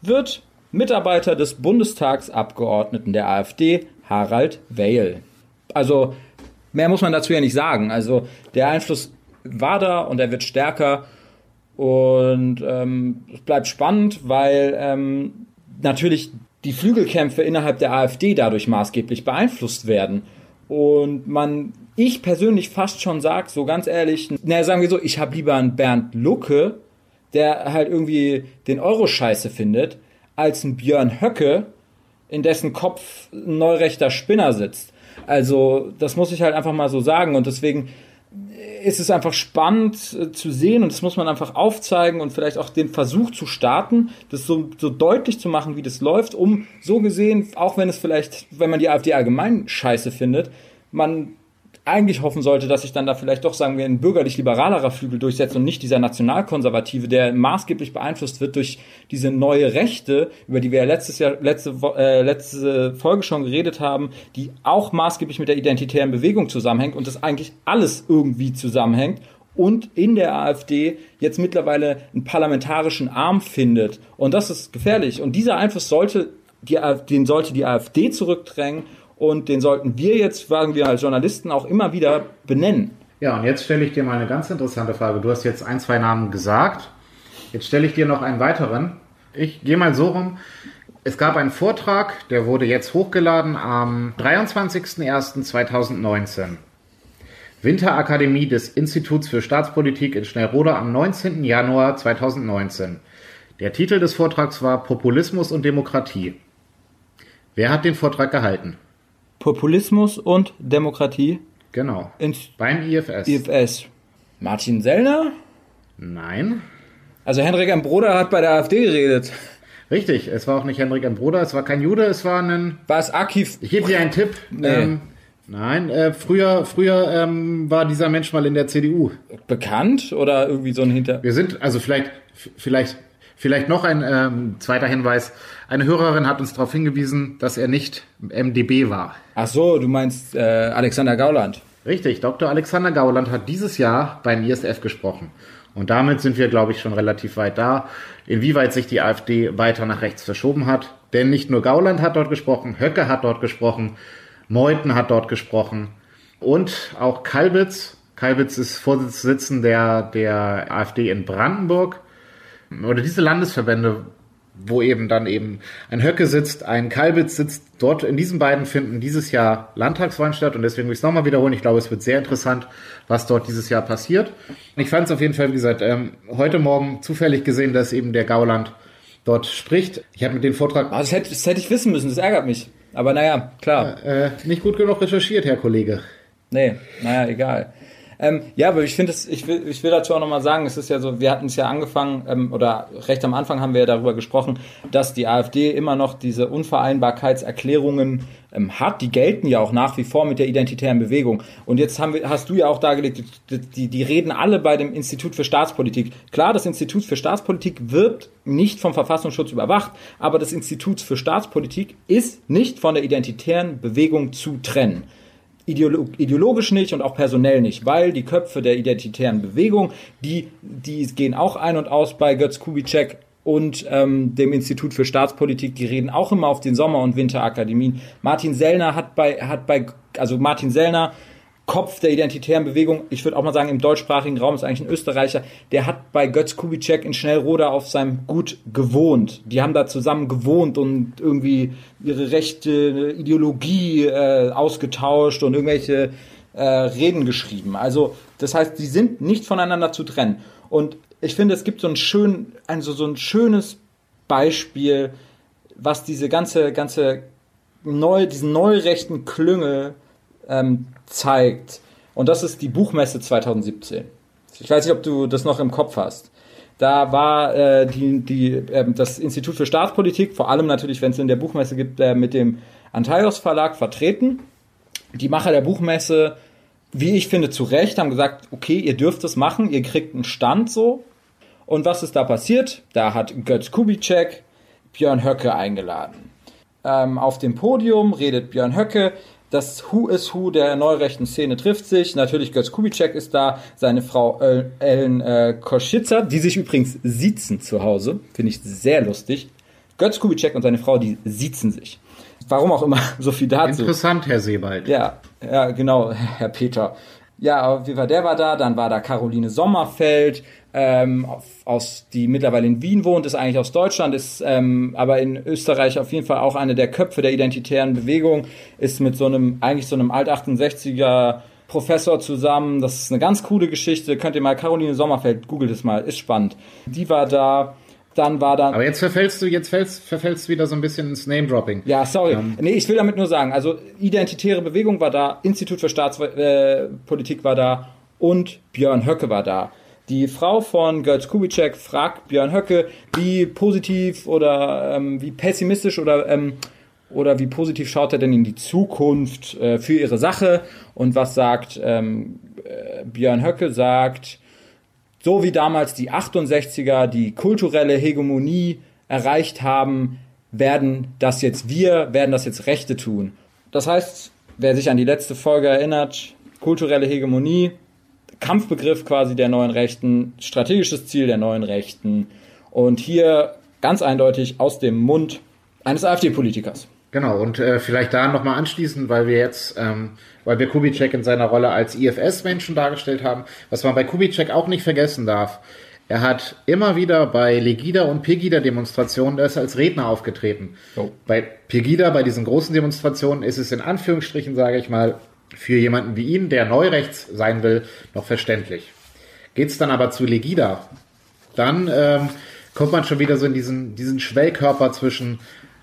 wird Mitarbeiter des Bundestagsabgeordneten der AfD, Harald Weil. Also mehr muss man dazu ja nicht sagen. Also der Einfluss war da und er wird stärker. Und ähm, es bleibt spannend, weil ähm, natürlich die Flügelkämpfe innerhalb der AfD dadurch maßgeblich beeinflusst werden. Und man ich persönlich fast schon sag, so ganz ehrlich, naja, sagen wir so, ich habe lieber einen Bernd Lucke, der halt irgendwie den Euro scheiße findet, als einen Björn Höcke, in dessen Kopf ein neurechter Spinner sitzt. Also, das muss ich halt einfach mal so sagen und deswegen ist es einfach spannend äh, zu sehen und das muss man einfach aufzeigen und vielleicht auch den Versuch zu starten, das so, so deutlich zu machen, wie das läuft, um so gesehen, auch wenn es vielleicht, wenn man die AfD allgemein scheiße findet, man eigentlich hoffen sollte, dass sich dann da vielleicht doch, sagen wir, ein bürgerlich-liberalerer Flügel durchsetzt und nicht dieser nationalkonservative, der maßgeblich beeinflusst wird durch diese neue Rechte, über die wir ja letztes Jahr, letzte, äh, letzte Folge schon geredet haben, die auch maßgeblich mit der identitären Bewegung zusammenhängt und das eigentlich alles irgendwie zusammenhängt und in der AfD jetzt mittlerweile einen parlamentarischen Arm findet. Und das ist gefährlich. Und dieser Einfluss sollte die, den sollte die AfD zurückdrängen und den sollten wir jetzt, sagen wir als Journalisten, auch immer wieder benennen. Ja, und jetzt stelle ich dir mal eine ganz interessante Frage. Du hast jetzt ein, zwei Namen gesagt. Jetzt stelle ich dir noch einen weiteren. Ich gehe mal so rum. Es gab einen Vortrag, der wurde jetzt hochgeladen am 23.01.2019. Winterakademie des Instituts für Staatspolitik in Schnellroda am 19. Januar 2019. Der Titel des Vortrags war Populismus und Demokratie. Wer hat den Vortrag gehalten? Populismus und Demokratie. Genau. Ins Beim IFS. IFS. Martin Sellner? Nein. Also Henrik M. Broder hat bei der AfD geredet. Richtig, es war auch nicht Henrik M. Broder, es war kein Jude, es war ein... War es Akif? Ich gebe dir einen Tipp. Nee. Ähm, nein, äh, früher, früher ähm, war dieser Mensch mal in der CDU. Bekannt oder irgendwie so ein Hinter... Wir sind, also vielleicht, vielleicht Vielleicht noch ein ähm, zweiter Hinweis. Eine Hörerin hat uns darauf hingewiesen, dass er nicht MDB war. Ach so, du meinst äh, Alexander Gauland. Richtig, Dr. Alexander Gauland hat dieses Jahr beim ISF gesprochen. Und damit sind wir, glaube ich, schon relativ weit da, inwieweit sich die AfD weiter nach rechts verschoben hat. Denn nicht nur Gauland hat dort gesprochen, Höcke hat dort gesprochen, Meuthen hat dort gesprochen und auch Kalbitz. Kalbitz ist Vorsitzender der AfD in Brandenburg. Oder diese Landesverbände wo eben dann eben ein Höcke sitzt, ein Kalbitz sitzt. Dort in diesen beiden finden dieses Jahr Landtagswahlen statt und deswegen will ich es nochmal wiederholen. Ich glaube, es wird sehr interessant, was dort dieses Jahr passiert. Ich fand es auf jeden Fall, wie gesagt, ähm, heute Morgen zufällig gesehen, dass eben der Gauland dort spricht. Ich habe mit dem Vortrag... Oh, das, hätte, das hätte ich wissen müssen, das ärgert mich. Aber naja, klar. Äh, nicht gut genug recherchiert, Herr Kollege. Nee, naja, egal. Ähm, ja, aber ich finde es, ich will, ich will dazu auch nochmal sagen, es ist ja so, wir hatten es ja angefangen, ähm, oder recht am Anfang haben wir ja darüber gesprochen, dass die AfD immer noch diese Unvereinbarkeitserklärungen ähm, hat. Die gelten ja auch nach wie vor mit der identitären Bewegung. Und jetzt haben wir, hast du ja auch dargelegt, die, die, die reden alle bei dem Institut für Staatspolitik. Klar, das Institut für Staatspolitik wird nicht vom Verfassungsschutz überwacht, aber das Institut für Staatspolitik ist nicht von der identitären Bewegung zu trennen ideologisch nicht und auch personell nicht, weil die Köpfe der identitären Bewegung, die, die gehen auch ein und aus bei Götz Kubitschek und ähm, dem Institut für Staatspolitik, die reden auch immer auf den Sommer- und Winterakademien. Martin Sellner hat bei, hat bei, also Martin Sellner Kopf der identitären Bewegung, ich würde auch mal sagen, im deutschsprachigen Raum ist eigentlich ein Österreicher, der hat bei Götz Kubitschek in Schnellroda auf seinem Gut gewohnt. Die haben da zusammen gewohnt und irgendwie ihre rechte Ideologie äh, ausgetauscht und irgendwelche äh, Reden geschrieben. Also, das heißt, die sind nicht voneinander zu trennen. Und ich finde, es gibt so ein schön, also so ein schönes Beispiel, was diese ganze, ganze neu, diesen neurechten Klüngel ähm, zeigt. Und das ist die Buchmesse 2017. Ich weiß nicht, ob du das noch im Kopf hast. Da war äh, die, die, äh, das Institut für Staatspolitik, vor allem natürlich, wenn es in der Buchmesse gibt, äh, mit dem Antaios Verlag vertreten. Die Macher der Buchmesse, wie ich finde, zu Recht, haben gesagt, okay, ihr dürft es machen, ihr kriegt einen Stand so. Und was ist da passiert? Da hat Götz Kubitschek Björn Höcke eingeladen. Ähm, auf dem Podium redet Björn Höcke das Who is Who der neurechten Szene trifft sich. Natürlich Götz Kubitschek ist da, seine Frau Ellen äh, Koschitzer, die sich übrigens siezen zu Hause. Finde ich sehr lustig. Götz Kubitschek und seine Frau, die siezen sich. Warum auch immer, so viel dazu. Interessant, Herr Sebald. Ja, ja, genau, Herr Peter. Ja, wie war der war da? Dann war da Caroline Sommerfeld, ähm, aus, die mittlerweile in Wien wohnt, ist eigentlich aus Deutschland, ist ähm, aber in Österreich auf jeden Fall auch eine der Köpfe der identitären Bewegung, ist mit so einem, eigentlich so einem Alt-68er Professor zusammen. Das ist eine ganz coole Geschichte. Könnt ihr mal Caroline Sommerfeld, googelt es mal, ist spannend. Die war da. Dann war dann. Aber jetzt verfällst du, jetzt fällst, verfällst du wieder so ein bisschen ins Name-Dropping. Ja, sorry. Ähm. Nee, ich will damit nur sagen, also identitäre Bewegung war da, Institut für Staatspolitik äh, war da und Björn Höcke war da. Die Frau von Götz Kubitschek fragt Björn Höcke, wie positiv oder ähm, wie pessimistisch oder, ähm, oder wie positiv schaut er denn in die Zukunft äh, für ihre Sache und was sagt ähm, äh, Björn Höcke? Sagt, so wie damals die 68er die kulturelle Hegemonie erreicht haben, werden das jetzt wir, werden das jetzt Rechte tun. Das heißt, wer sich an die letzte Folge erinnert, kulturelle Hegemonie, Kampfbegriff quasi der neuen Rechten, strategisches Ziel der neuen Rechten und hier ganz eindeutig aus dem Mund eines AfD-Politikers. Genau, und äh, vielleicht da nochmal anschließen, weil wir jetzt, ähm, weil wir Kubitschek in seiner Rolle als IFS-Menschen dargestellt haben, was man bei Kubitschek auch nicht vergessen darf. Er hat immer wieder bei Legida und Pegida-Demonstrationen, ist als Redner aufgetreten. Oh. Bei Pegida, bei diesen großen Demonstrationen, ist es in Anführungsstrichen, sage ich mal, für jemanden wie ihn, der neurechts sein will, noch verständlich. Geht's dann aber zu Legida, dann ähm, kommt man schon wieder so in diesen, diesen Schwellkörper zwischen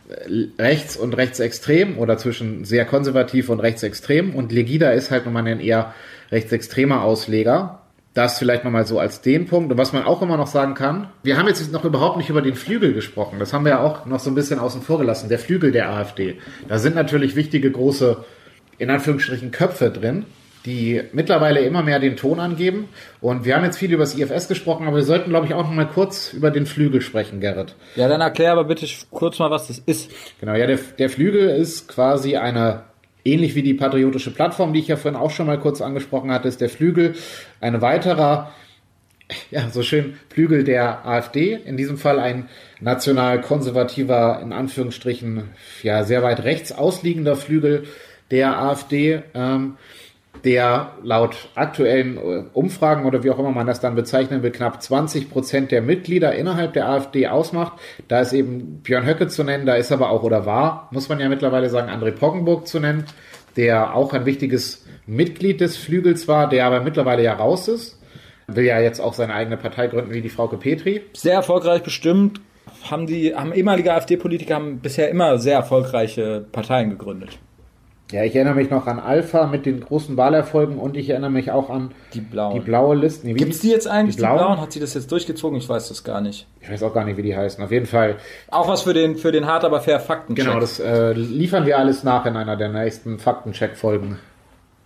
äh, rechts und rechtsextrem oder zwischen sehr konservativ und rechtsextrem und Legida ist halt nochmal ein eher rechtsextremer Ausleger. Das vielleicht nochmal so als den Punkt. Und was man auch immer noch sagen kann, wir haben jetzt noch überhaupt nicht über den Flügel gesprochen. Das haben wir ja auch noch so ein bisschen außen vor gelassen. Der Flügel der AfD. Da sind natürlich wichtige große in Anführungsstrichen Köpfe drin, die mittlerweile immer mehr den Ton angeben. Und wir haben jetzt viel über das IFS gesprochen, aber wir sollten, glaube ich, auch noch mal kurz über den Flügel sprechen, Gerrit. Ja, dann erklär aber bitte kurz mal, was das ist. Genau, ja, der, der Flügel ist quasi eine Ähnlich wie die patriotische Plattform, die ich ja vorhin auch schon mal kurz angesprochen hatte, ist der Flügel ein weiterer, ja, so schön Flügel der AfD. In diesem Fall ein national-konservativer, in Anführungsstrichen, ja, sehr weit rechts ausliegender Flügel der AfD. Ähm, der laut aktuellen äh, Umfragen oder wie auch immer man das dann bezeichnen will, knapp 20 Prozent der Mitglieder innerhalb der AfD ausmacht. Da ist eben Björn Höcke zu nennen, da ist aber auch oder war, muss man ja mittlerweile sagen, André Poggenburg zu nennen, der auch ein wichtiges Mitglied des Flügels war, der aber mittlerweile ja raus ist. Will ja jetzt auch seine eigene Partei gründen wie die Frauke Petri. Sehr erfolgreich bestimmt. Haben die, haben ehemalige AfD-Politiker haben bisher immer sehr erfolgreiche Parteien gegründet. Ja, ich erinnere mich noch an Alpha mit den großen Wahlerfolgen und ich erinnere mich auch an die, blauen. die blaue Liste. Nee, Gibt es die jetzt eigentlich, die blauen? die blauen? Hat sie das jetzt durchgezogen? Ich weiß das gar nicht. Ich weiß auch gar nicht, wie die heißen. Auf jeden Fall. Auch was für den, für den hart, aber fair Faktencheck. Genau, das äh, liefern wir alles nach in einer der nächsten Faktencheck-Folgen.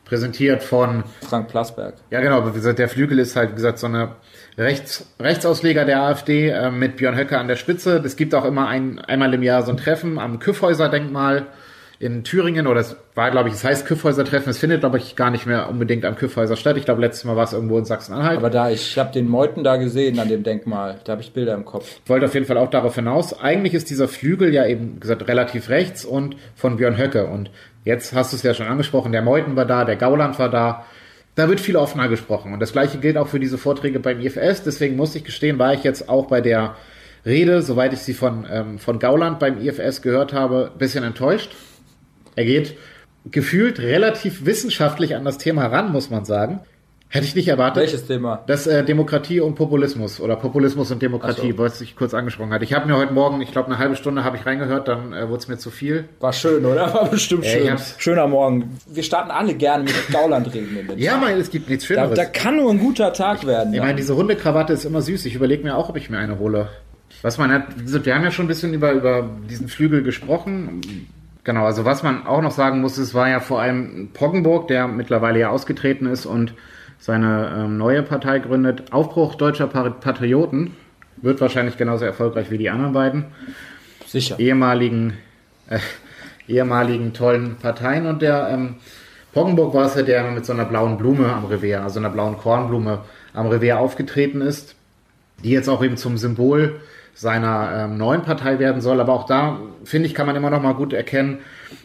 Präsentiert von Frank Plasberg. Ja, genau. Der Flügel ist halt, wie gesagt, so eine Rechts, Rechtsausleger der AfD äh, mit Björn Höcke an der Spitze. Es gibt auch immer ein, einmal im Jahr so ein Treffen am Küffhäuser-Denkmal in Thüringen, oder es war, glaube ich, es heißt Küffhäuser-Treffen, es findet, glaube ich, gar nicht mehr unbedingt am Küffhäuser statt. Ich glaube, letztes Mal war es irgendwo in Sachsen-Anhalt. Aber da, ich habe den Meuten da gesehen an dem Denkmal, da habe ich Bilder im Kopf. Ich wollte auf jeden Fall auch darauf hinaus. Eigentlich ist dieser Flügel ja eben gesagt relativ rechts und von Björn Höcke. Und jetzt hast du es ja schon angesprochen, der Meuten war da, der Gauland war da. Da wird viel offener gesprochen. Und das gleiche gilt auch für diese Vorträge beim IFS. Deswegen muss ich gestehen, war ich jetzt auch bei der Rede, soweit ich sie von, ähm, von Gauland beim IFS gehört habe, bisschen enttäuscht. Er geht gefühlt relativ wissenschaftlich an das Thema ran, muss man sagen. Hätte ich nicht erwartet. Welches Thema? Das äh, Demokratie und Populismus oder Populismus und Demokratie, so. was ich kurz angesprochen hatte. Ich habe mir heute Morgen, ich glaube eine halbe Stunde habe ich reingehört, dann äh, wurde es mir zu viel. War schön, oder? War bestimmt äh, schön. Schöner Morgen. Wir starten alle gerne mit Gauland reden. ja, mein, es gibt nichts Schöneres. Da, da kann nur ein guter Tag werden. Ich meine, diese runde Krawatte ist immer süß. Ich überlege mir auch, ob ich mir eine hole. Was man hat, wir haben ja schon ein bisschen über, über diesen Flügel gesprochen Genau, also was man auch noch sagen muss, es war ja vor allem Poggenburg, der mittlerweile ja ausgetreten ist und seine ähm, neue Partei gründet. Aufbruch deutscher Patrioten wird wahrscheinlich genauso erfolgreich wie die anderen beiden. Sicher. Ehemaligen, äh, ehemaligen tollen Parteien und der ähm, Poggenburg war es ja, der mit so einer blauen Blume am Revier, also einer blauen Kornblume am Revier aufgetreten ist, die jetzt auch eben zum Symbol seiner ähm, neuen Partei werden soll. Aber auch da, finde ich, kann man immer noch mal gut erkennen,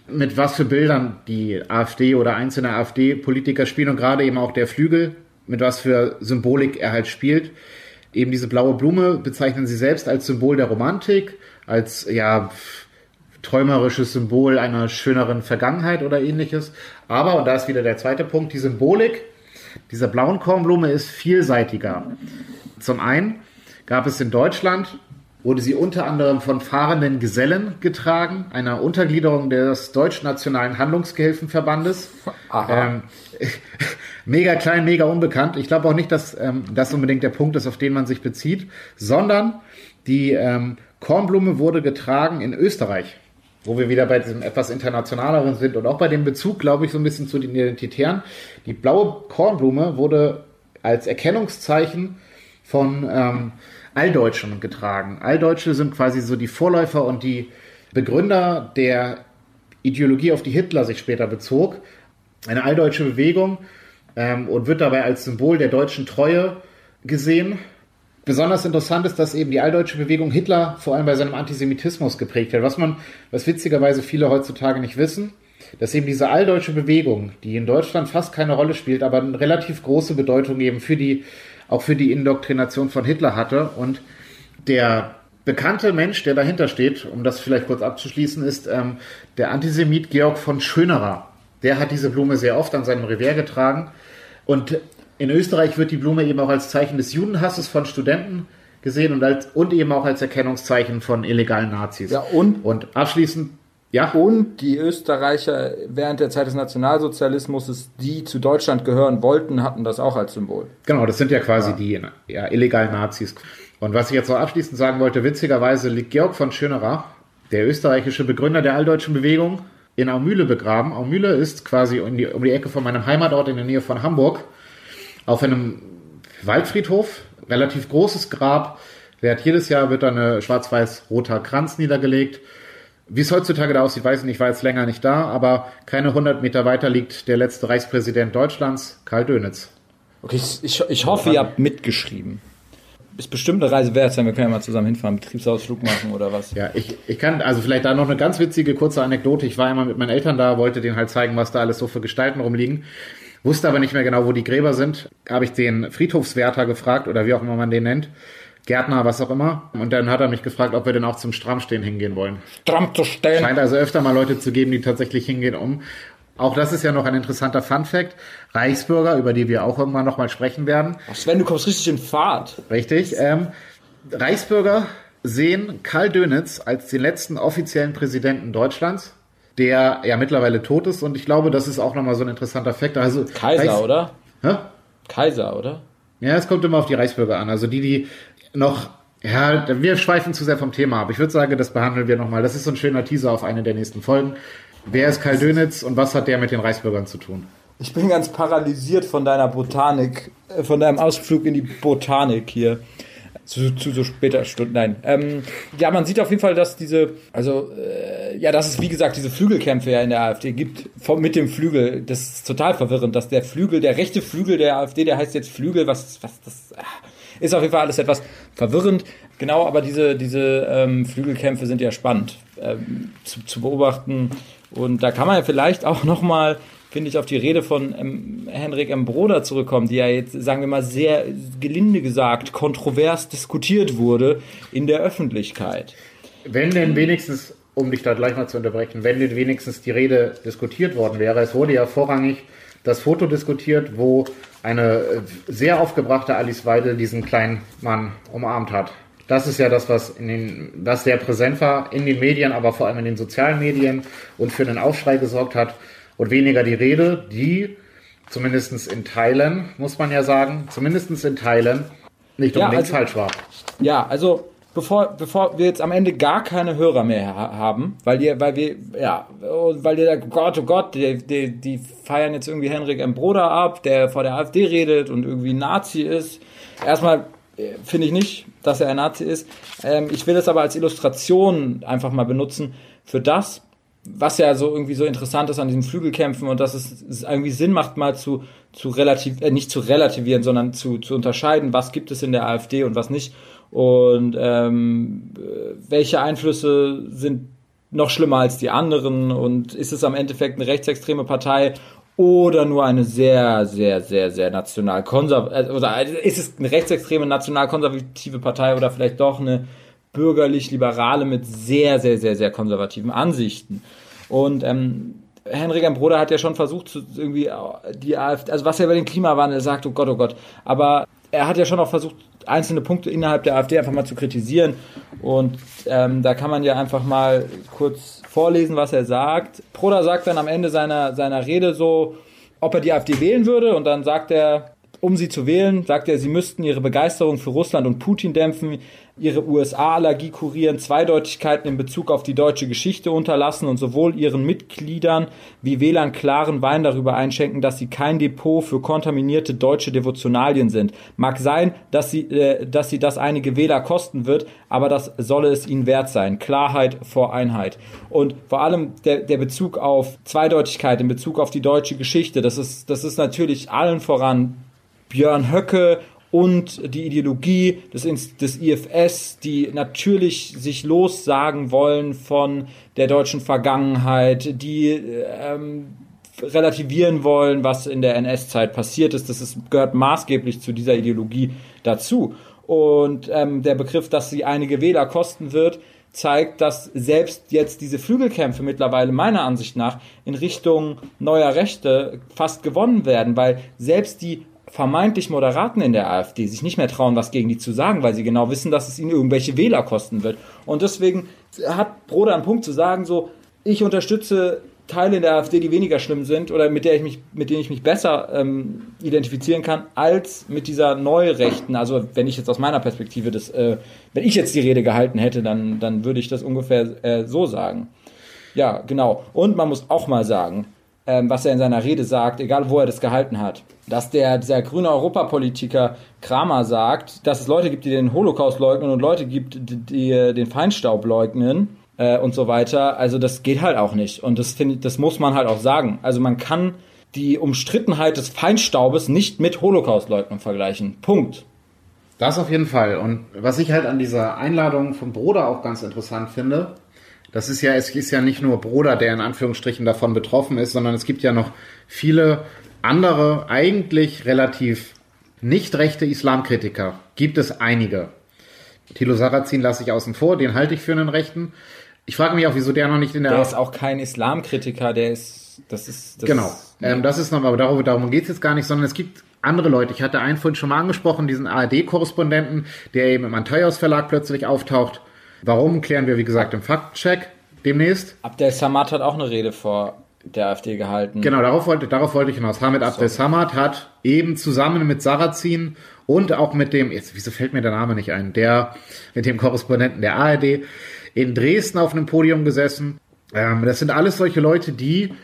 mit was für Bildern die AfD oder einzelne AfD-Politiker spielen und gerade eben auch der Flügel, mit was für Symbolik er halt spielt. Eben diese blaue Blume bezeichnen sie selbst als Symbol der Romantik, als ja träumerisches Symbol einer schöneren Vergangenheit oder ähnliches. Aber, und da ist wieder der zweite Punkt, die Symbolik dieser blauen Kornblume ist vielseitiger. Zum einen gab es in Deutschland wurde sie unter anderem von fahrenden Gesellen getragen, einer Untergliederung des Deutschnationalen Handlungsgehilfenverbandes. Ähm, mega klein, mega unbekannt. Ich glaube auch nicht, dass ähm, das unbedingt der Punkt ist, auf den man sich bezieht, sondern die ähm, Kornblume wurde getragen in Österreich, wo wir wieder bei diesem etwas internationaleren sind und auch bei dem Bezug, glaube ich, so ein bisschen zu den Identitären. Die blaue Kornblume wurde als Erkennungszeichen von ähm, Alldeutschen getragen. Alldeutsche sind quasi so die Vorläufer und die Begründer der Ideologie, auf die Hitler sich später bezog. Eine alldeutsche Bewegung ähm, und wird dabei als Symbol der deutschen Treue gesehen. Besonders interessant ist, dass eben die alldeutsche Bewegung Hitler vor allem bei seinem Antisemitismus geprägt hat. Was man, was witzigerweise viele heutzutage nicht wissen, dass eben diese alldeutsche Bewegung, die in Deutschland fast keine Rolle spielt, aber eine relativ große Bedeutung eben für die auch für die Indoktrination von Hitler hatte. Und der bekannte Mensch, der dahinter steht, um das vielleicht kurz abzuschließen, ist ähm, der Antisemit Georg von Schönerer. Der hat diese Blume sehr oft an seinem Revier getragen. Und in Österreich wird die Blume eben auch als Zeichen des Judenhasses von Studenten gesehen und, als, und eben auch als Erkennungszeichen von illegalen Nazis. Ja, und, und abschließend ja. Und die Österreicher während der Zeit des Nationalsozialismus, die zu Deutschland gehören wollten, hatten das auch als Symbol. Genau, das sind ja quasi ja. die ja, illegalen Nazis. Und was ich jetzt noch abschließend sagen wollte, witzigerweise liegt Georg von Schönerer, der österreichische Begründer der alldeutschen Bewegung, in Aumühle begraben. Aumühle ist quasi um die, um die Ecke von meinem Heimatort in der Nähe von Hamburg auf einem Waldfriedhof, relativ großes Grab. Wird jedes Jahr wird da eine schwarz-weiß-roter Kranz niedergelegt Wie es heutzutage da aussieht, weiß ich nicht, ich war jetzt länger nicht da, aber keine 100 Meter weiter liegt der letzte Reichspräsident Deutschlands, Karl Dönitz. Okay, ich, ich, ich hoffe, ihr habt mitgeschrieben. Ist bestimmt eine Reise wert, sein. wir können ja mal zusammen hinfahren, Betriebsausflug machen oder was. Ja, ich, ich kann, also vielleicht da noch eine ganz witzige kurze Anekdote. Ich war einmal mit meinen Eltern da, wollte denen halt zeigen, was da alles so für Gestalten rumliegen. Wusste aber nicht mehr genau, wo die Gräber sind. Habe ich den Friedhofswärter gefragt oder wie auch immer man den nennt. Gärtner, was auch immer. Und dann hat er mich gefragt, ob wir denn auch zum Strammstehen hingehen wollen. Stramm zu stehen. Scheint also öfter mal Leute zu geben, die tatsächlich hingehen, um. Auch das ist ja noch ein interessanter Fun Fact. Reichsbürger, über die wir auch irgendwann nochmal sprechen werden. Ach Sven, du kommst richtig in Fahrt. Richtig. Ähm, Reichsbürger sehen Karl Dönitz als den letzten offiziellen Präsidenten Deutschlands, der ja mittlerweile tot ist. Und ich glaube, das ist auch nochmal so ein interessanter Fakt. Also, Kaiser, Reichs oder? Hä? Kaiser, oder? Ja, es kommt immer auf die Reichsbürger an. Also die, die noch, ja, wir schweifen zu sehr vom Thema ab. Ich würde sagen, das behandeln wir nochmal. Das ist so ein schöner Teaser auf eine der nächsten Folgen. Wer ist Karl Dönitz und was hat der mit den Reichsbürgern zu tun? Ich bin ganz paralysiert von deiner Botanik, äh, von deinem Ausflug in die Botanik hier. Zu, zu so später Stunden. Nein. Ähm, ja, man sieht auf jeden Fall, dass diese, also äh, ja, dass es wie gesagt diese Flügelkämpfe ja in der AfD gibt vom, mit dem Flügel. Das ist total verwirrend, dass der Flügel, der rechte Flügel der AfD, der heißt jetzt Flügel, was, was das ah, ist auf jeden Fall alles etwas verwirrend. Genau, aber diese diese ähm, Flügelkämpfe sind ja spannend ähm, zu, zu beobachten und da kann man ja vielleicht auch noch mal finde ich, auf die Rede von ähm, Henrik M. Broder zurückkommen, die ja jetzt, sagen wir mal, sehr gelinde gesagt, kontrovers diskutiert wurde in der Öffentlichkeit. Wenn denn wenigstens, um dich da gleich mal zu unterbrechen, wenn denn wenigstens die Rede diskutiert worden wäre, es wurde ja vorrangig das Foto diskutiert, wo eine äh, sehr aufgebrachte Alice Weidel diesen kleinen Mann umarmt hat. Das ist ja das, was in den, was sehr präsent war in den Medien, aber vor allem in den sozialen Medien und für einen Aufschrei gesorgt hat und weniger die Rede, die zumindest in Teilen, muss man ja sagen, zumindest in Teilen nicht Ja, unbedingt also- falsch war. Ja, also bevor, bevor wir jetzt am Ende gar keine Hörer mehr ha haben, weil ihr, weil wir, ja, oh, weil ihr da, Gott, oh Gott, die, die, die feiern jetzt irgendwie Henrik M. Broder ab, der vor der AfD redet und irgendwie Nazi ist. Erstmal äh, finde ich nicht, dass er ein Nazi ist. Ähm, ich will das aber als Illustration einfach mal benutzen für das, was ja so irgendwie so interessant ist an diesen Flügelkämpfen und dass es irgendwie Sinn macht, mal zu, zu relativ, äh, nicht zu relativieren, sondern zu, zu unterscheiden, was gibt es in der AfD und was nicht. Und ähm, äh, welche Einflüsse sind noch schlimmer als die anderen und ist es am Endeffekt eine rechtsextreme Partei oder nur eine sehr, sehr, sehr, sehr national konservative, oder ist es eine rechtsextreme national konservative Partei oder vielleicht doch eine bürgerlich-liberale mit sehr, sehr, sehr, sehr konservativen Ansichten. Und ähm, Henrik M. Broder hat ja schon versucht, zu, irgendwie die AfD, also was er über den Klimawandel sagt, oh Gott, oh Gott. Aber er hat ja schon auch versucht, einzelne Punkte innerhalb der AfD einfach mal zu kritisieren. Und ähm, da kann man ja einfach mal kurz vorlesen, was er sagt. Broder sagt dann am Ende seiner, seiner Rede so, ob er die AfD wählen würde. Und dann sagt er, um sie zu wählen, sagt er, sie müssten ihre Begeisterung für Russland und Putin dämpfen, ihre USA-Allergie kurieren, Zweideutigkeiten in Bezug auf die deutsche Geschichte unterlassen und sowohl ihren Mitgliedern wie Wählern klaren Wein darüber einschenken, dass sie kein Depot für kontaminierte deutsche Devotionalien sind. Mag sein, dass sie, äh, dass sie das einige Wähler kosten wird, aber das solle es ihnen wert sein. Klarheit vor Einheit. Und vor allem der, der Bezug auf Zweideutigkeit in Bezug auf die deutsche Geschichte, das ist, das ist natürlich allen voran Björn Höcke und die Ideologie des, des IFS, die natürlich sich lossagen wollen von der deutschen Vergangenheit, die ähm, relativieren wollen, was in der NS-Zeit passiert ist. Das ist, gehört maßgeblich zu dieser Ideologie dazu. Und ähm, der Begriff, dass sie einige Wähler kosten wird, zeigt, dass selbst jetzt diese Flügelkämpfe mittlerweile meiner Ansicht nach in Richtung neuer Rechte fast gewonnen werden, weil selbst die vermeintlich Moderaten in der AfD sich nicht mehr trauen, was gegen die zu sagen, weil sie genau wissen, dass es ihnen irgendwelche Wähler kosten wird. Und deswegen hat Broder einen Punkt zu sagen, so, ich unterstütze Teile in der AfD, die weniger schlimm sind oder mit der ich mich, mit denen ich mich besser ähm, identifizieren kann, als mit dieser Neurechten. Also wenn ich jetzt aus meiner Perspektive das, äh, wenn ich jetzt die Rede gehalten hätte, dann, dann würde ich das ungefähr äh, so sagen. Ja, genau. Und man muss auch mal sagen, ähm, was er in seiner Rede sagt, egal wo er das gehalten hat, dass der, dieser grüne Europapolitiker Kramer sagt, dass es Leute gibt, die den Holocaust leugnen und Leute gibt, die, die den Feinstaub leugnen. äh, und so weiter. Also das geht halt auch nicht. Und das finde das muss man halt auch sagen. Also man kann die Umstrittenheit des Feinstaubes nicht mit Holocaustleugnung vergleichen. Punkt. Das auf jeden Fall. Und was ich halt an dieser Einladung vom Bruder auch ganz interessant finde, das ist ja, es ist ja nicht nur Bruder, der in Anführungsstrichen davon betroffen ist, sondern es gibt ja noch viele andere, eigentlich relativ nicht rechte Islamkritiker. Gibt es einige. Thilo Sarrazin lasse ich außen vor, den halte ich für einen Rechten. Ich frage mich auch, wieso der noch nicht in der. Der ist auch kein Islamkritiker, der ist. Das ist. Das genau. Ähm, das ist noch, aber darum, darum geht es jetzt gar nicht, sondern es gibt andere Leute. Ich hatte einen vorhin schon mal angesprochen, diesen ARD-Korrespondenten, der eben im Antaios Verlag plötzlich auftaucht. Warum, klären wir, wie gesagt, im Faktencheck demnächst. Abdel Samad hat auch eine Rede vor der AfD gehalten. Genau, darauf wollte, darauf wollte ich hinaus. Hamid Abdel Samad hat eben zusammen mit Sarrazin und auch mit dem, jetzt, wieso fällt mir der Name nicht ein, der, mit dem Korrespondenten der ARD in Dresden auf einem Podium gesessen. Ähm, das sind alles solche Leute, die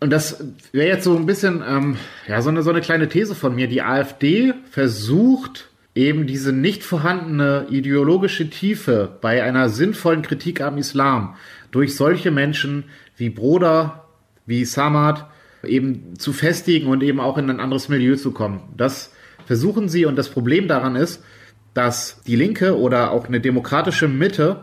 und das wäre jetzt so ein bisschen, ähm, ja, so eine, so eine kleine These von mir. Die AfD versucht eben diese nicht vorhandene ideologische Tiefe bei einer sinnvollen Kritik am Islam durch solche Menschen wie Broder, wie Samad eben zu festigen und eben auch in ein anderes Milieu zu kommen. Das versuchen sie und das Problem daran ist, dass die Linke oder auch eine demokratische Mitte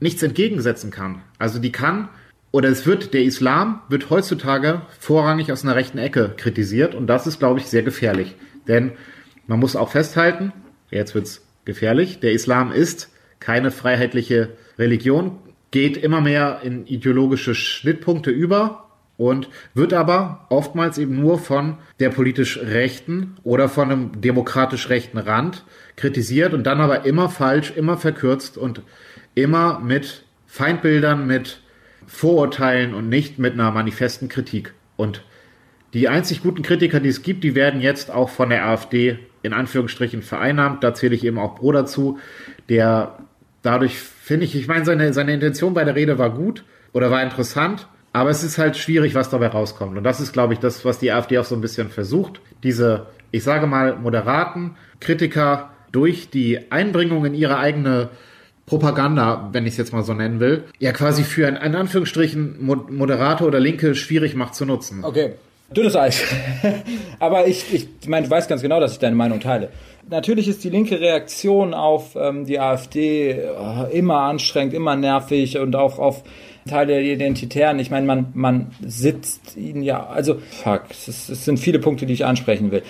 nichts entgegensetzen kann. Also die kann oder es wird, der Islam wird heutzutage vorrangig aus einer rechten Ecke kritisiert und das ist, glaube ich, sehr gefährlich. Denn man muss auch festhalten, jetzt wird's gefährlich, der Islam ist keine freiheitliche Religion, geht immer mehr in ideologische Schnittpunkte über und wird aber oftmals eben nur von der politisch Rechten oder von einem demokratisch rechten Rand kritisiert und dann aber immer falsch, immer verkürzt und immer mit Feindbildern, mit Vorurteilen und nicht mit einer manifesten Kritik. Und die einzig guten Kritiker, die es gibt, die werden jetzt auch von der AfD in Anführungsstrichen vereinnahmt. Da zähle ich eben auch Bro dazu, der dadurch, finde ich, ich meine, seine, seine Intention bei der Rede war gut oder war interessant, aber es ist halt schwierig, was dabei rauskommt. Und das ist, glaube ich, das, was die AfD auch so ein bisschen versucht. Diese, ich sage mal, moderaten Kritiker durch die Einbringung in ihre eigene Propaganda, wenn ich es jetzt mal so nennen will, ja quasi für ein, in Anführungsstrichen Moderator oder Linke schwierig macht zu nutzen. Okay. Dünnes Eis. Aber ich, ich meine, du weißt ganz genau, dass ich deine Meinung teile. Natürlich ist die linke Reaktion auf ähm, die AfD äh, immer anstrengend, immer nervig und auch auf Teile der Identitären. Ich meine, man, man sitzt ihnen ja, also fuck, es, es sind viele Punkte, die ich ansprechen will.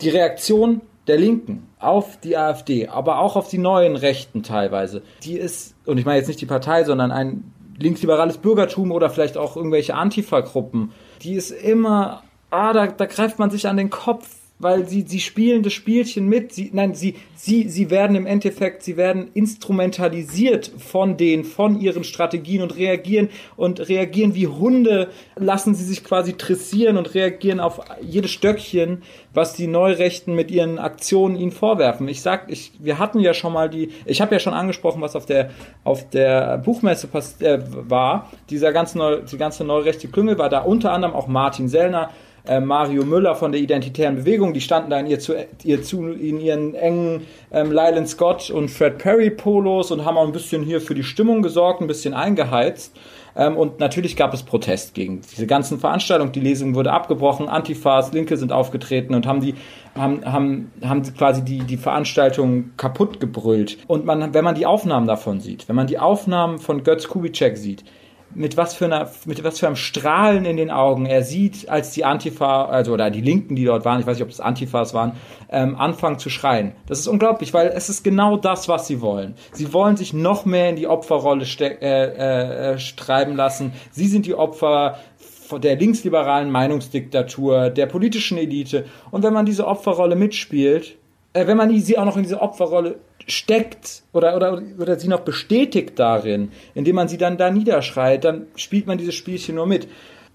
Die Reaktion der Linken auf die AfD, aber auch auf die neuen Rechten teilweise, die ist, und ich meine jetzt nicht die Partei, sondern ein linksliberales Bürgertum oder vielleicht auch irgendwelche Antifa-Gruppen, die ist immer, ah, da, da greift man sich an den Kopf, weil sie, sie spielen das Spielchen mit. Sie, nein, sie, sie, sie werden im Endeffekt, sie werden instrumentalisiert von den, von ihren Strategien und reagieren und reagieren wie Hunde, lassen sie sich quasi dressieren und reagieren auf jedes Stöckchen, was die Neurechten mit ihren Aktionen ihnen vorwerfen. Ich sag, ich, wir hatten ja schon mal die, ich habe ja schon angesprochen, was auf der, auf der Buchmesse pass, äh, war. Dieser ganze neu, die ganze neurechte Klüngel war da unter anderem auch Martin Sellner, äh, Mario Müller von der Identitären Bewegung, die standen da in ihr zu, ihr zu in ihren engen ähm, Lyland Scott und Fred Perry Polos und haben auch ein bisschen hier für die Stimmung gesorgt, ein bisschen eingeheizt. Ähm, und natürlich gab es Protest gegen diese ganzen Veranstaltungen. Die Lesung wurde abgebrochen, Antifas, Linke sind aufgetreten und haben die haben, haben, haben quasi die, die Veranstaltung kaputt gebrüllt. Und man, wenn man die Aufnahmen davon sieht, wenn man die Aufnahmen von Götz Kubitschek sieht, mit was für einer, mit was für einem Strahlen in den Augen er sieht, als die Antifa, also oder die Linken, die dort waren, ich weiß nicht, ob das Antifas waren, ähm, anfangen zu schreien. Das ist unglaublich, weil es ist genau das, was sie wollen. Sie wollen sich noch mehr in die Opferrolle äh, äh, äh, treiben lassen. Sie sind die Opfer der linksliberalen Meinungsdiktatur, der politischen Elite. Und wenn man diese Opferrolle mitspielt, äh, wenn man sie auch noch in diese Opferrolle steckt oder, oder, oder sie noch bestätigt darin, indem man sie dann da niederschreit, dann spielt man dieses Spielchen nur mit.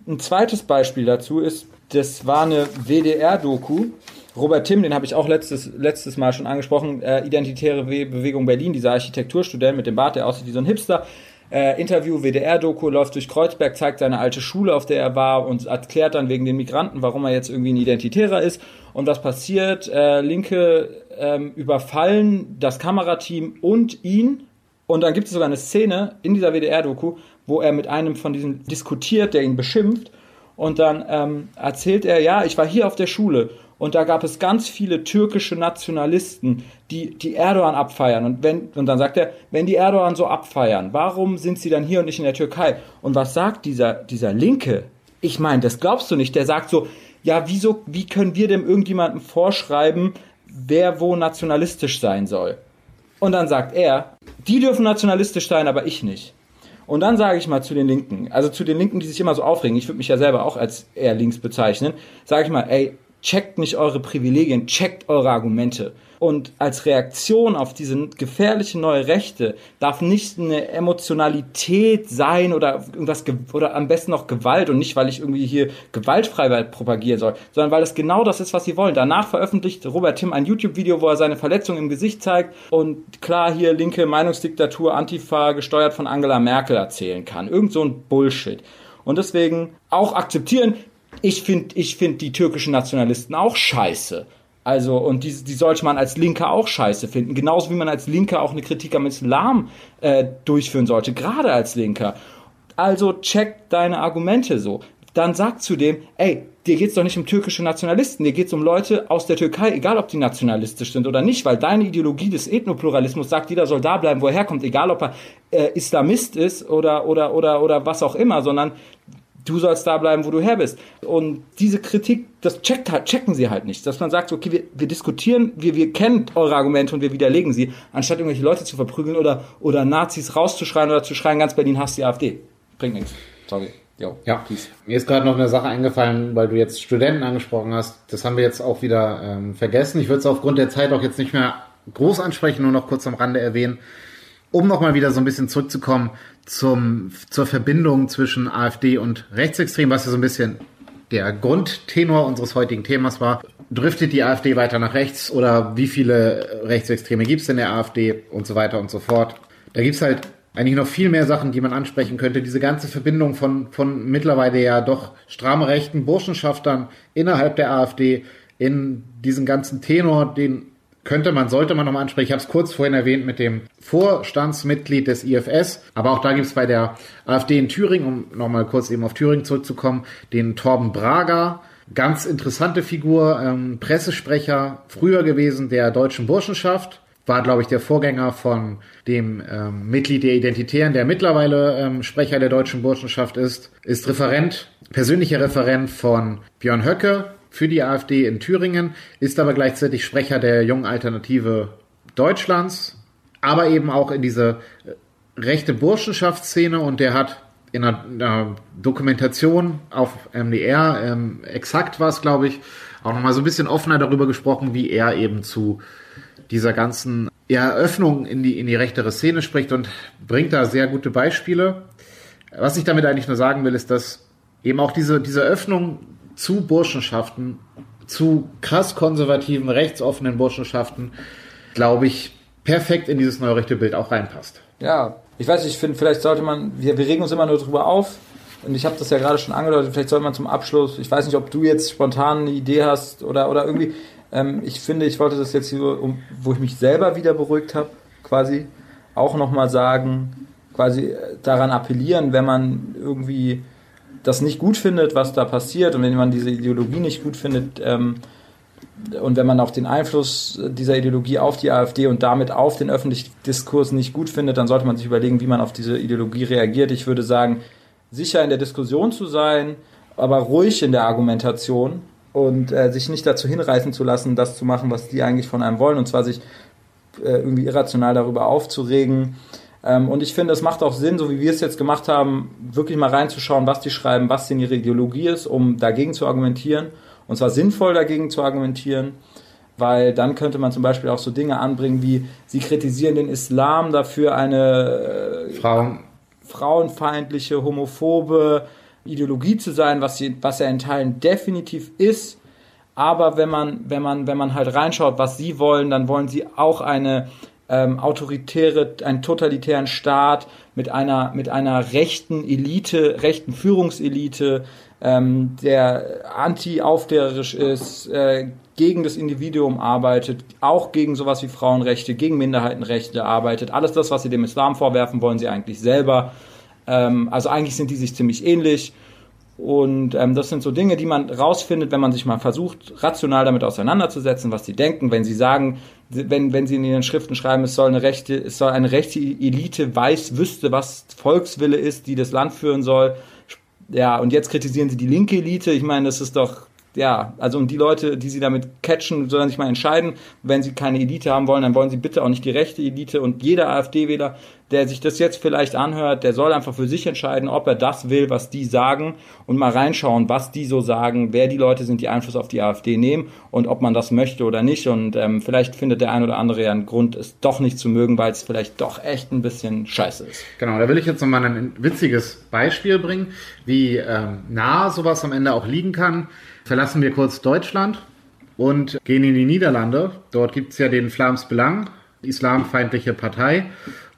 Ein zweites Beispiel dazu ist, das war eine WDR-Doku. Robert Timm, den habe ich auch letztes, letztes Mal schon angesprochen, äh, Identitäre Bewegung Berlin, dieser Architekturstudent mit dem Bart, der aussieht wie so ein Hipster. Äh, Interview, WDR-Doku, läuft durch Kreuzberg, zeigt seine alte Schule, auf der er war und erklärt dann wegen den Migranten, warum er jetzt irgendwie ein Identitärer ist. Und was passiert? Äh, Linke ähm, überfallen das Kamerateam und ihn Und dann gibt es sogar eine Szene in dieser WDR-Doku, wo er mit einem von diesen diskutiert, der ihn beschimpft. Und dann ähm, erzählt er, ja, ich war hier auf der Schule und da gab es ganz viele türkische Nationalisten, die, die Erdogan abfeiern. Und, wenn, und dann sagt er, wenn die Erdogan so abfeiern, warum sind sie dann hier und nicht in der Türkei? Und was sagt dieser, dieser Linke? Ich meine, das glaubst du nicht. Der sagt so, ja, wieso, wie können wir dem irgendjemandem vorschreiben, wer wo nationalistisch sein soll? Und dann sagt er, die dürfen nationalistisch sein, aber ich nicht. Und dann sage ich mal zu den Linken, also zu den Linken, die sich immer so aufregen, ich würde mich ja selber auch als eher links bezeichnen, sage ich mal, ey, checkt nicht eure Privilegien, checkt eure Argumente. Und als Reaktion auf diese gefährliche neue Rechte darf nicht eine Emotionalität sein oder irgendwas oder am besten noch Gewalt und nicht, weil ich irgendwie hier Gewaltfreiheit propagieren soll, sondern weil das genau das ist, was sie wollen. Danach veröffentlicht Robert Tim ein YouTube-Video, wo er seine Verletzung im Gesicht zeigt und klar hier linke Meinungsdiktatur, Antifa, gesteuert von Angela Merkel erzählen kann. Irgend so ein Bullshit. Und deswegen auch akzeptieren, ich finde ich find die türkischen Nationalisten auch scheiße. Also, und die, die sollte man als Linker auch scheiße finden. Genauso wie man als Linker auch eine Kritik am Islam äh, durchführen sollte, gerade als Linker. Also check deine Argumente so. Dann sag zu dem, ey, dir geht's doch nicht um türkische Nationalisten, dir geht's um Leute aus der Türkei, egal ob die nationalistisch sind oder nicht, weil deine Ideologie des Ethnopluralismus sagt, jeder soll da bleiben, wo er herkommt, egal ob er äh, Islamist ist oder, oder, oder, oder was auch immer, sondern du sollst da bleiben, wo du her bist. Und diese Kritik, das checkt halt, checken sie halt nicht. Dass man sagt, okay, wir, wir diskutieren, wir, wir kennen eure Argumente und wir widerlegen sie, anstatt irgendwelche Leute zu verprügeln oder, oder Nazis rauszuschreien oder zu schreien, ganz Berlin hasst die AfD. Bringt nichts. Sorry. Jo, ja, peace. mir ist gerade noch eine Sache eingefallen, weil du jetzt Studenten angesprochen hast. Das haben wir jetzt auch wieder ähm, vergessen. Ich würde es aufgrund der Zeit auch jetzt nicht mehr groß ansprechen, nur noch kurz am Rande erwähnen um nochmal wieder so ein bisschen zurückzukommen zum, zur Verbindung zwischen AfD und Rechtsextrem, was ja so ein bisschen der Grundtenor unseres heutigen Themas war. Driftet die AfD weiter nach rechts oder wie viele Rechtsextreme gibt es in der AfD und so weiter und so fort. Da gibt's halt eigentlich noch viel mehr Sachen, die man ansprechen könnte. Diese ganze Verbindung von, von mittlerweile ja doch stramme rechten Burschenschaftern innerhalb der AfD in diesen ganzen Tenor, den könnte man, sollte man nochmal ansprechen. Ich habe es kurz vorhin erwähnt mit dem Vorstandsmitglied des IFS, aber auch da gibt es bei der AfD in Thüringen, um nochmal kurz eben auf Thüringen zurückzukommen, den Torben Braga, ganz interessante Figur, ähm, Pressesprecher, früher gewesen der deutschen Burschenschaft, war, glaube ich, der Vorgänger von dem ähm, Mitglied der Identitären, der mittlerweile ähm, Sprecher der deutschen Burschenschaft ist, ist Referent, persönlicher Referent von Björn Höcke, für die AfD in Thüringen, ist aber gleichzeitig Sprecher der jungen Alternative Deutschlands, aber eben auch in diese äh, rechte Burschenschaftsszene und der hat in einer, einer Dokumentation auf MDR, ähm, exakt war es, glaube ich, auch nochmal so ein bisschen offener darüber gesprochen, wie er eben zu dieser ganzen ja, Öffnung in die, in die rechtere Szene spricht und bringt da sehr gute Beispiele. Was ich damit eigentlich nur sagen will, ist, dass eben auch diese, diese Öffnung zu Burschenschaften, zu krass konservativen, rechtsoffenen Burschenschaften, glaube ich, perfekt in dieses neue rechte Bild auch reinpasst. Ja, ich weiß, ich finde, vielleicht sollte man, wir, wir regen uns immer nur drüber auf. Und ich habe das ja gerade schon angedeutet, vielleicht sollte man zum Abschluss, ich weiß nicht, ob du jetzt spontan eine Idee hast oder, oder irgendwie, ähm, ich finde, ich wollte das jetzt hier, um, wo ich mich selber wieder beruhigt habe, quasi auch nochmal sagen, quasi äh, daran appellieren, wenn man irgendwie das nicht gut findet, was da passiert und wenn man diese Ideologie nicht gut findet ähm, und wenn man auch den Einfluss dieser Ideologie auf die AfD und damit auf den öffentlichen Diskurs nicht gut findet, dann sollte man sich überlegen, wie man auf diese Ideologie reagiert. Ich würde sagen, sicher in der Diskussion zu sein, aber ruhig in der Argumentation und äh, sich nicht dazu hinreißen zu lassen, das zu machen, was die eigentlich von einem wollen, und zwar sich äh, irgendwie irrational darüber aufzuregen, und ich finde, es macht auch Sinn, so wie wir es jetzt gemacht haben, wirklich mal reinzuschauen, was die schreiben, was denn ihre Ideologie ist, um dagegen zu argumentieren. Und zwar sinnvoll dagegen zu argumentieren, weil dann könnte man zum Beispiel auch so Dinge anbringen wie, sie kritisieren den Islam dafür eine äh, Frauen. frauenfeindliche, homophobe Ideologie zu sein, was, sie, was er in Teilen definitiv ist. Aber wenn man, wenn man, wenn man halt reinschaut, was sie wollen, dann wollen sie auch eine ähm, autoritäre, einen totalitären Staat mit einer, mit einer rechten Elite, rechten Führungselite, ähm, der anti-aufklärerisch ist, äh, gegen das Individuum arbeitet, auch gegen sowas wie Frauenrechte, gegen Minderheitenrechte arbeitet. Alles das, was sie dem Islam vorwerfen, wollen sie eigentlich selber. Ähm, also eigentlich sind die sich ziemlich ähnlich. Und ähm, das sind so Dinge, die man rausfindet, wenn man sich mal versucht, rational damit auseinanderzusetzen, was sie denken. Wenn sie sagen, wenn, wenn sie in ihren Schriften schreiben, es soll eine rechte, es soll eine rechte Elite weiß wüsste, was Volkswille ist, die das Land führen soll. Ja, und jetzt kritisieren sie die linke Elite. Ich meine, das ist doch ja, also und die Leute, die sie damit catchen, sollen sich mal entscheiden. Wenn sie keine Elite haben wollen, dann wollen sie bitte auch nicht die rechte Elite. Und jeder AfD-Wähler, der sich das jetzt vielleicht anhört, der soll einfach für sich entscheiden, ob er das will, was die sagen und mal reinschauen, was die so sagen, wer die Leute sind, die Einfluss auf die AfD nehmen und ob man das möchte oder nicht. Und ähm, vielleicht findet der ein oder andere ja einen Grund, es doch nicht zu mögen, weil es vielleicht doch echt ein bisschen scheiße ist. Genau, da will ich jetzt nochmal ein witziges Beispiel bringen, wie ähm, nah sowas am Ende auch liegen kann verlassen wir kurz Deutschland und gehen in die Niederlande. Dort gibt es ja den Flams Belang, islamfeindliche Partei.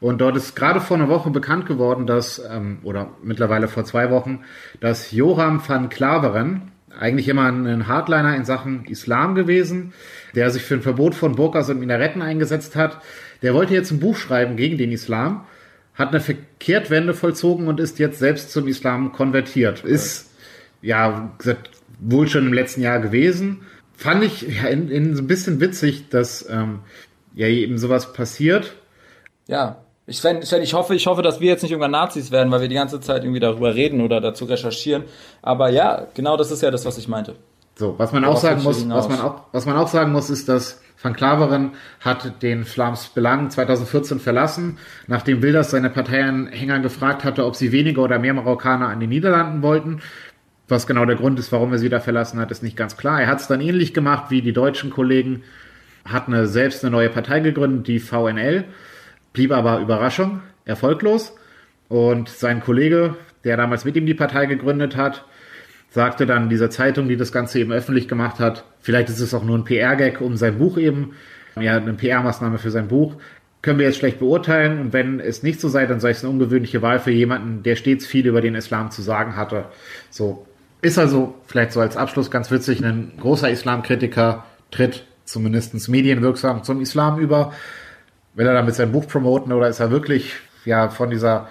Und dort ist gerade vor einer Woche bekannt geworden, dass, ähm, oder mittlerweile vor zwei Wochen, dass Joram van Klaveren, eigentlich immer ein Hardliner in Sachen Islam gewesen, der sich für ein Verbot von Burkas und Minaretten eingesetzt hat, der wollte jetzt ein Buch schreiben gegen den Islam, hat eine Verkehrtwende vollzogen und ist jetzt selbst zum Islam konvertiert. Ist, ja, wohl schon im letzten Jahr gewesen. Fand ich ja in, in so ein bisschen witzig, dass ähm, ja eben sowas passiert. Ja, ich, Sven, Sven, ich hoffe, ich hoffe, dass wir jetzt nicht irgendwann Nazis werden, weil wir die ganze Zeit irgendwie darüber reden oder dazu recherchieren. Aber ja, genau das ist ja das, was ich meinte. So, was man Worauf auch sagen muss, was man auch, was man auch sagen muss, ist, dass Van Klaveren hat den Flams Belang 2014 verlassen, nachdem Wilders seine Parteianhänger gefragt hatte, ob sie weniger oder mehr Marokkaner an den Niederlanden wollten. Was genau der Grund ist, warum er sie da verlassen hat, ist nicht ganz klar. Er hat es dann ähnlich gemacht wie die deutschen Kollegen, hat eine, selbst eine neue Partei gegründet, die VNL, blieb aber Überraschung erfolglos. Und sein Kollege, der damals mit ihm die Partei gegründet hat, sagte dann dieser Zeitung, die das Ganze eben öffentlich gemacht hat, vielleicht ist es auch nur ein PR-Gag um sein Buch eben, ja, eine PR-Maßnahme für sein Buch, können wir jetzt schlecht beurteilen. Und wenn es nicht so sei, dann sei es eine ungewöhnliche Wahl für jemanden, der stets viel über den Islam zu sagen hatte. So, ist also vielleicht so als Abschluss ganz witzig, ein großer Islamkritiker tritt zumindest medienwirksam zum Islam über. Will er damit sein Buch promoten oder ist er wirklich ja von dieser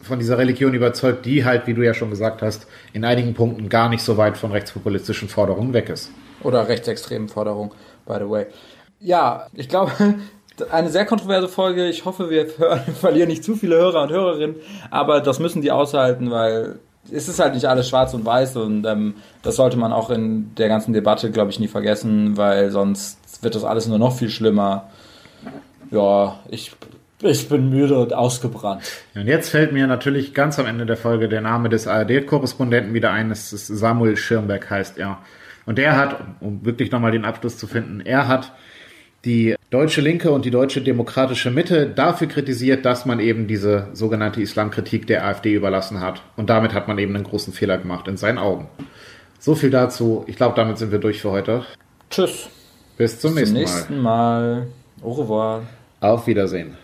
von dieser Religion überzeugt, die halt, wie du ja schon gesagt hast, in einigen Punkten gar nicht so weit von rechtspopulistischen Forderungen weg ist. Oder rechtsextremen Forderungen, by the way. Ja, ich glaube, eine sehr kontroverse Folge. Ich hoffe, wir verlieren nicht zu viele Hörer und Hörerinnen, aber das müssen die aushalten, weil es ist halt nicht alles schwarz und weiß und ähm, das sollte man auch in der ganzen Debatte, glaube ich, nie vergessen, weil sonst wird das alles nur noch viel schlimmer. Ja, ich, ich bin müde und ausgebrannt. Und jetzt fällt mir natürlich ganz am Ende der Folge der Name des ARD-Korrespondenten wieder ein. Es ist Samuel Schirmberg heißt er. Und er hat, um wirklich nochmal den Abschluss zu finden, er hat die deutsche Linke und die deutsche demokratische Mitte dafür kritisiert, dass man eben diese sogenannte Islamkritik der AfD überlassen hat. Und damit hat man eben einen großen Fehler gemacht in seinen Augen. So viel dazu. Ich glaube, damit sind wir durch für heute. Tschüss. Bis zum, Bis nächsten, zum nächsten Mal. Mal. Au revoir. Auf Wiedersehen.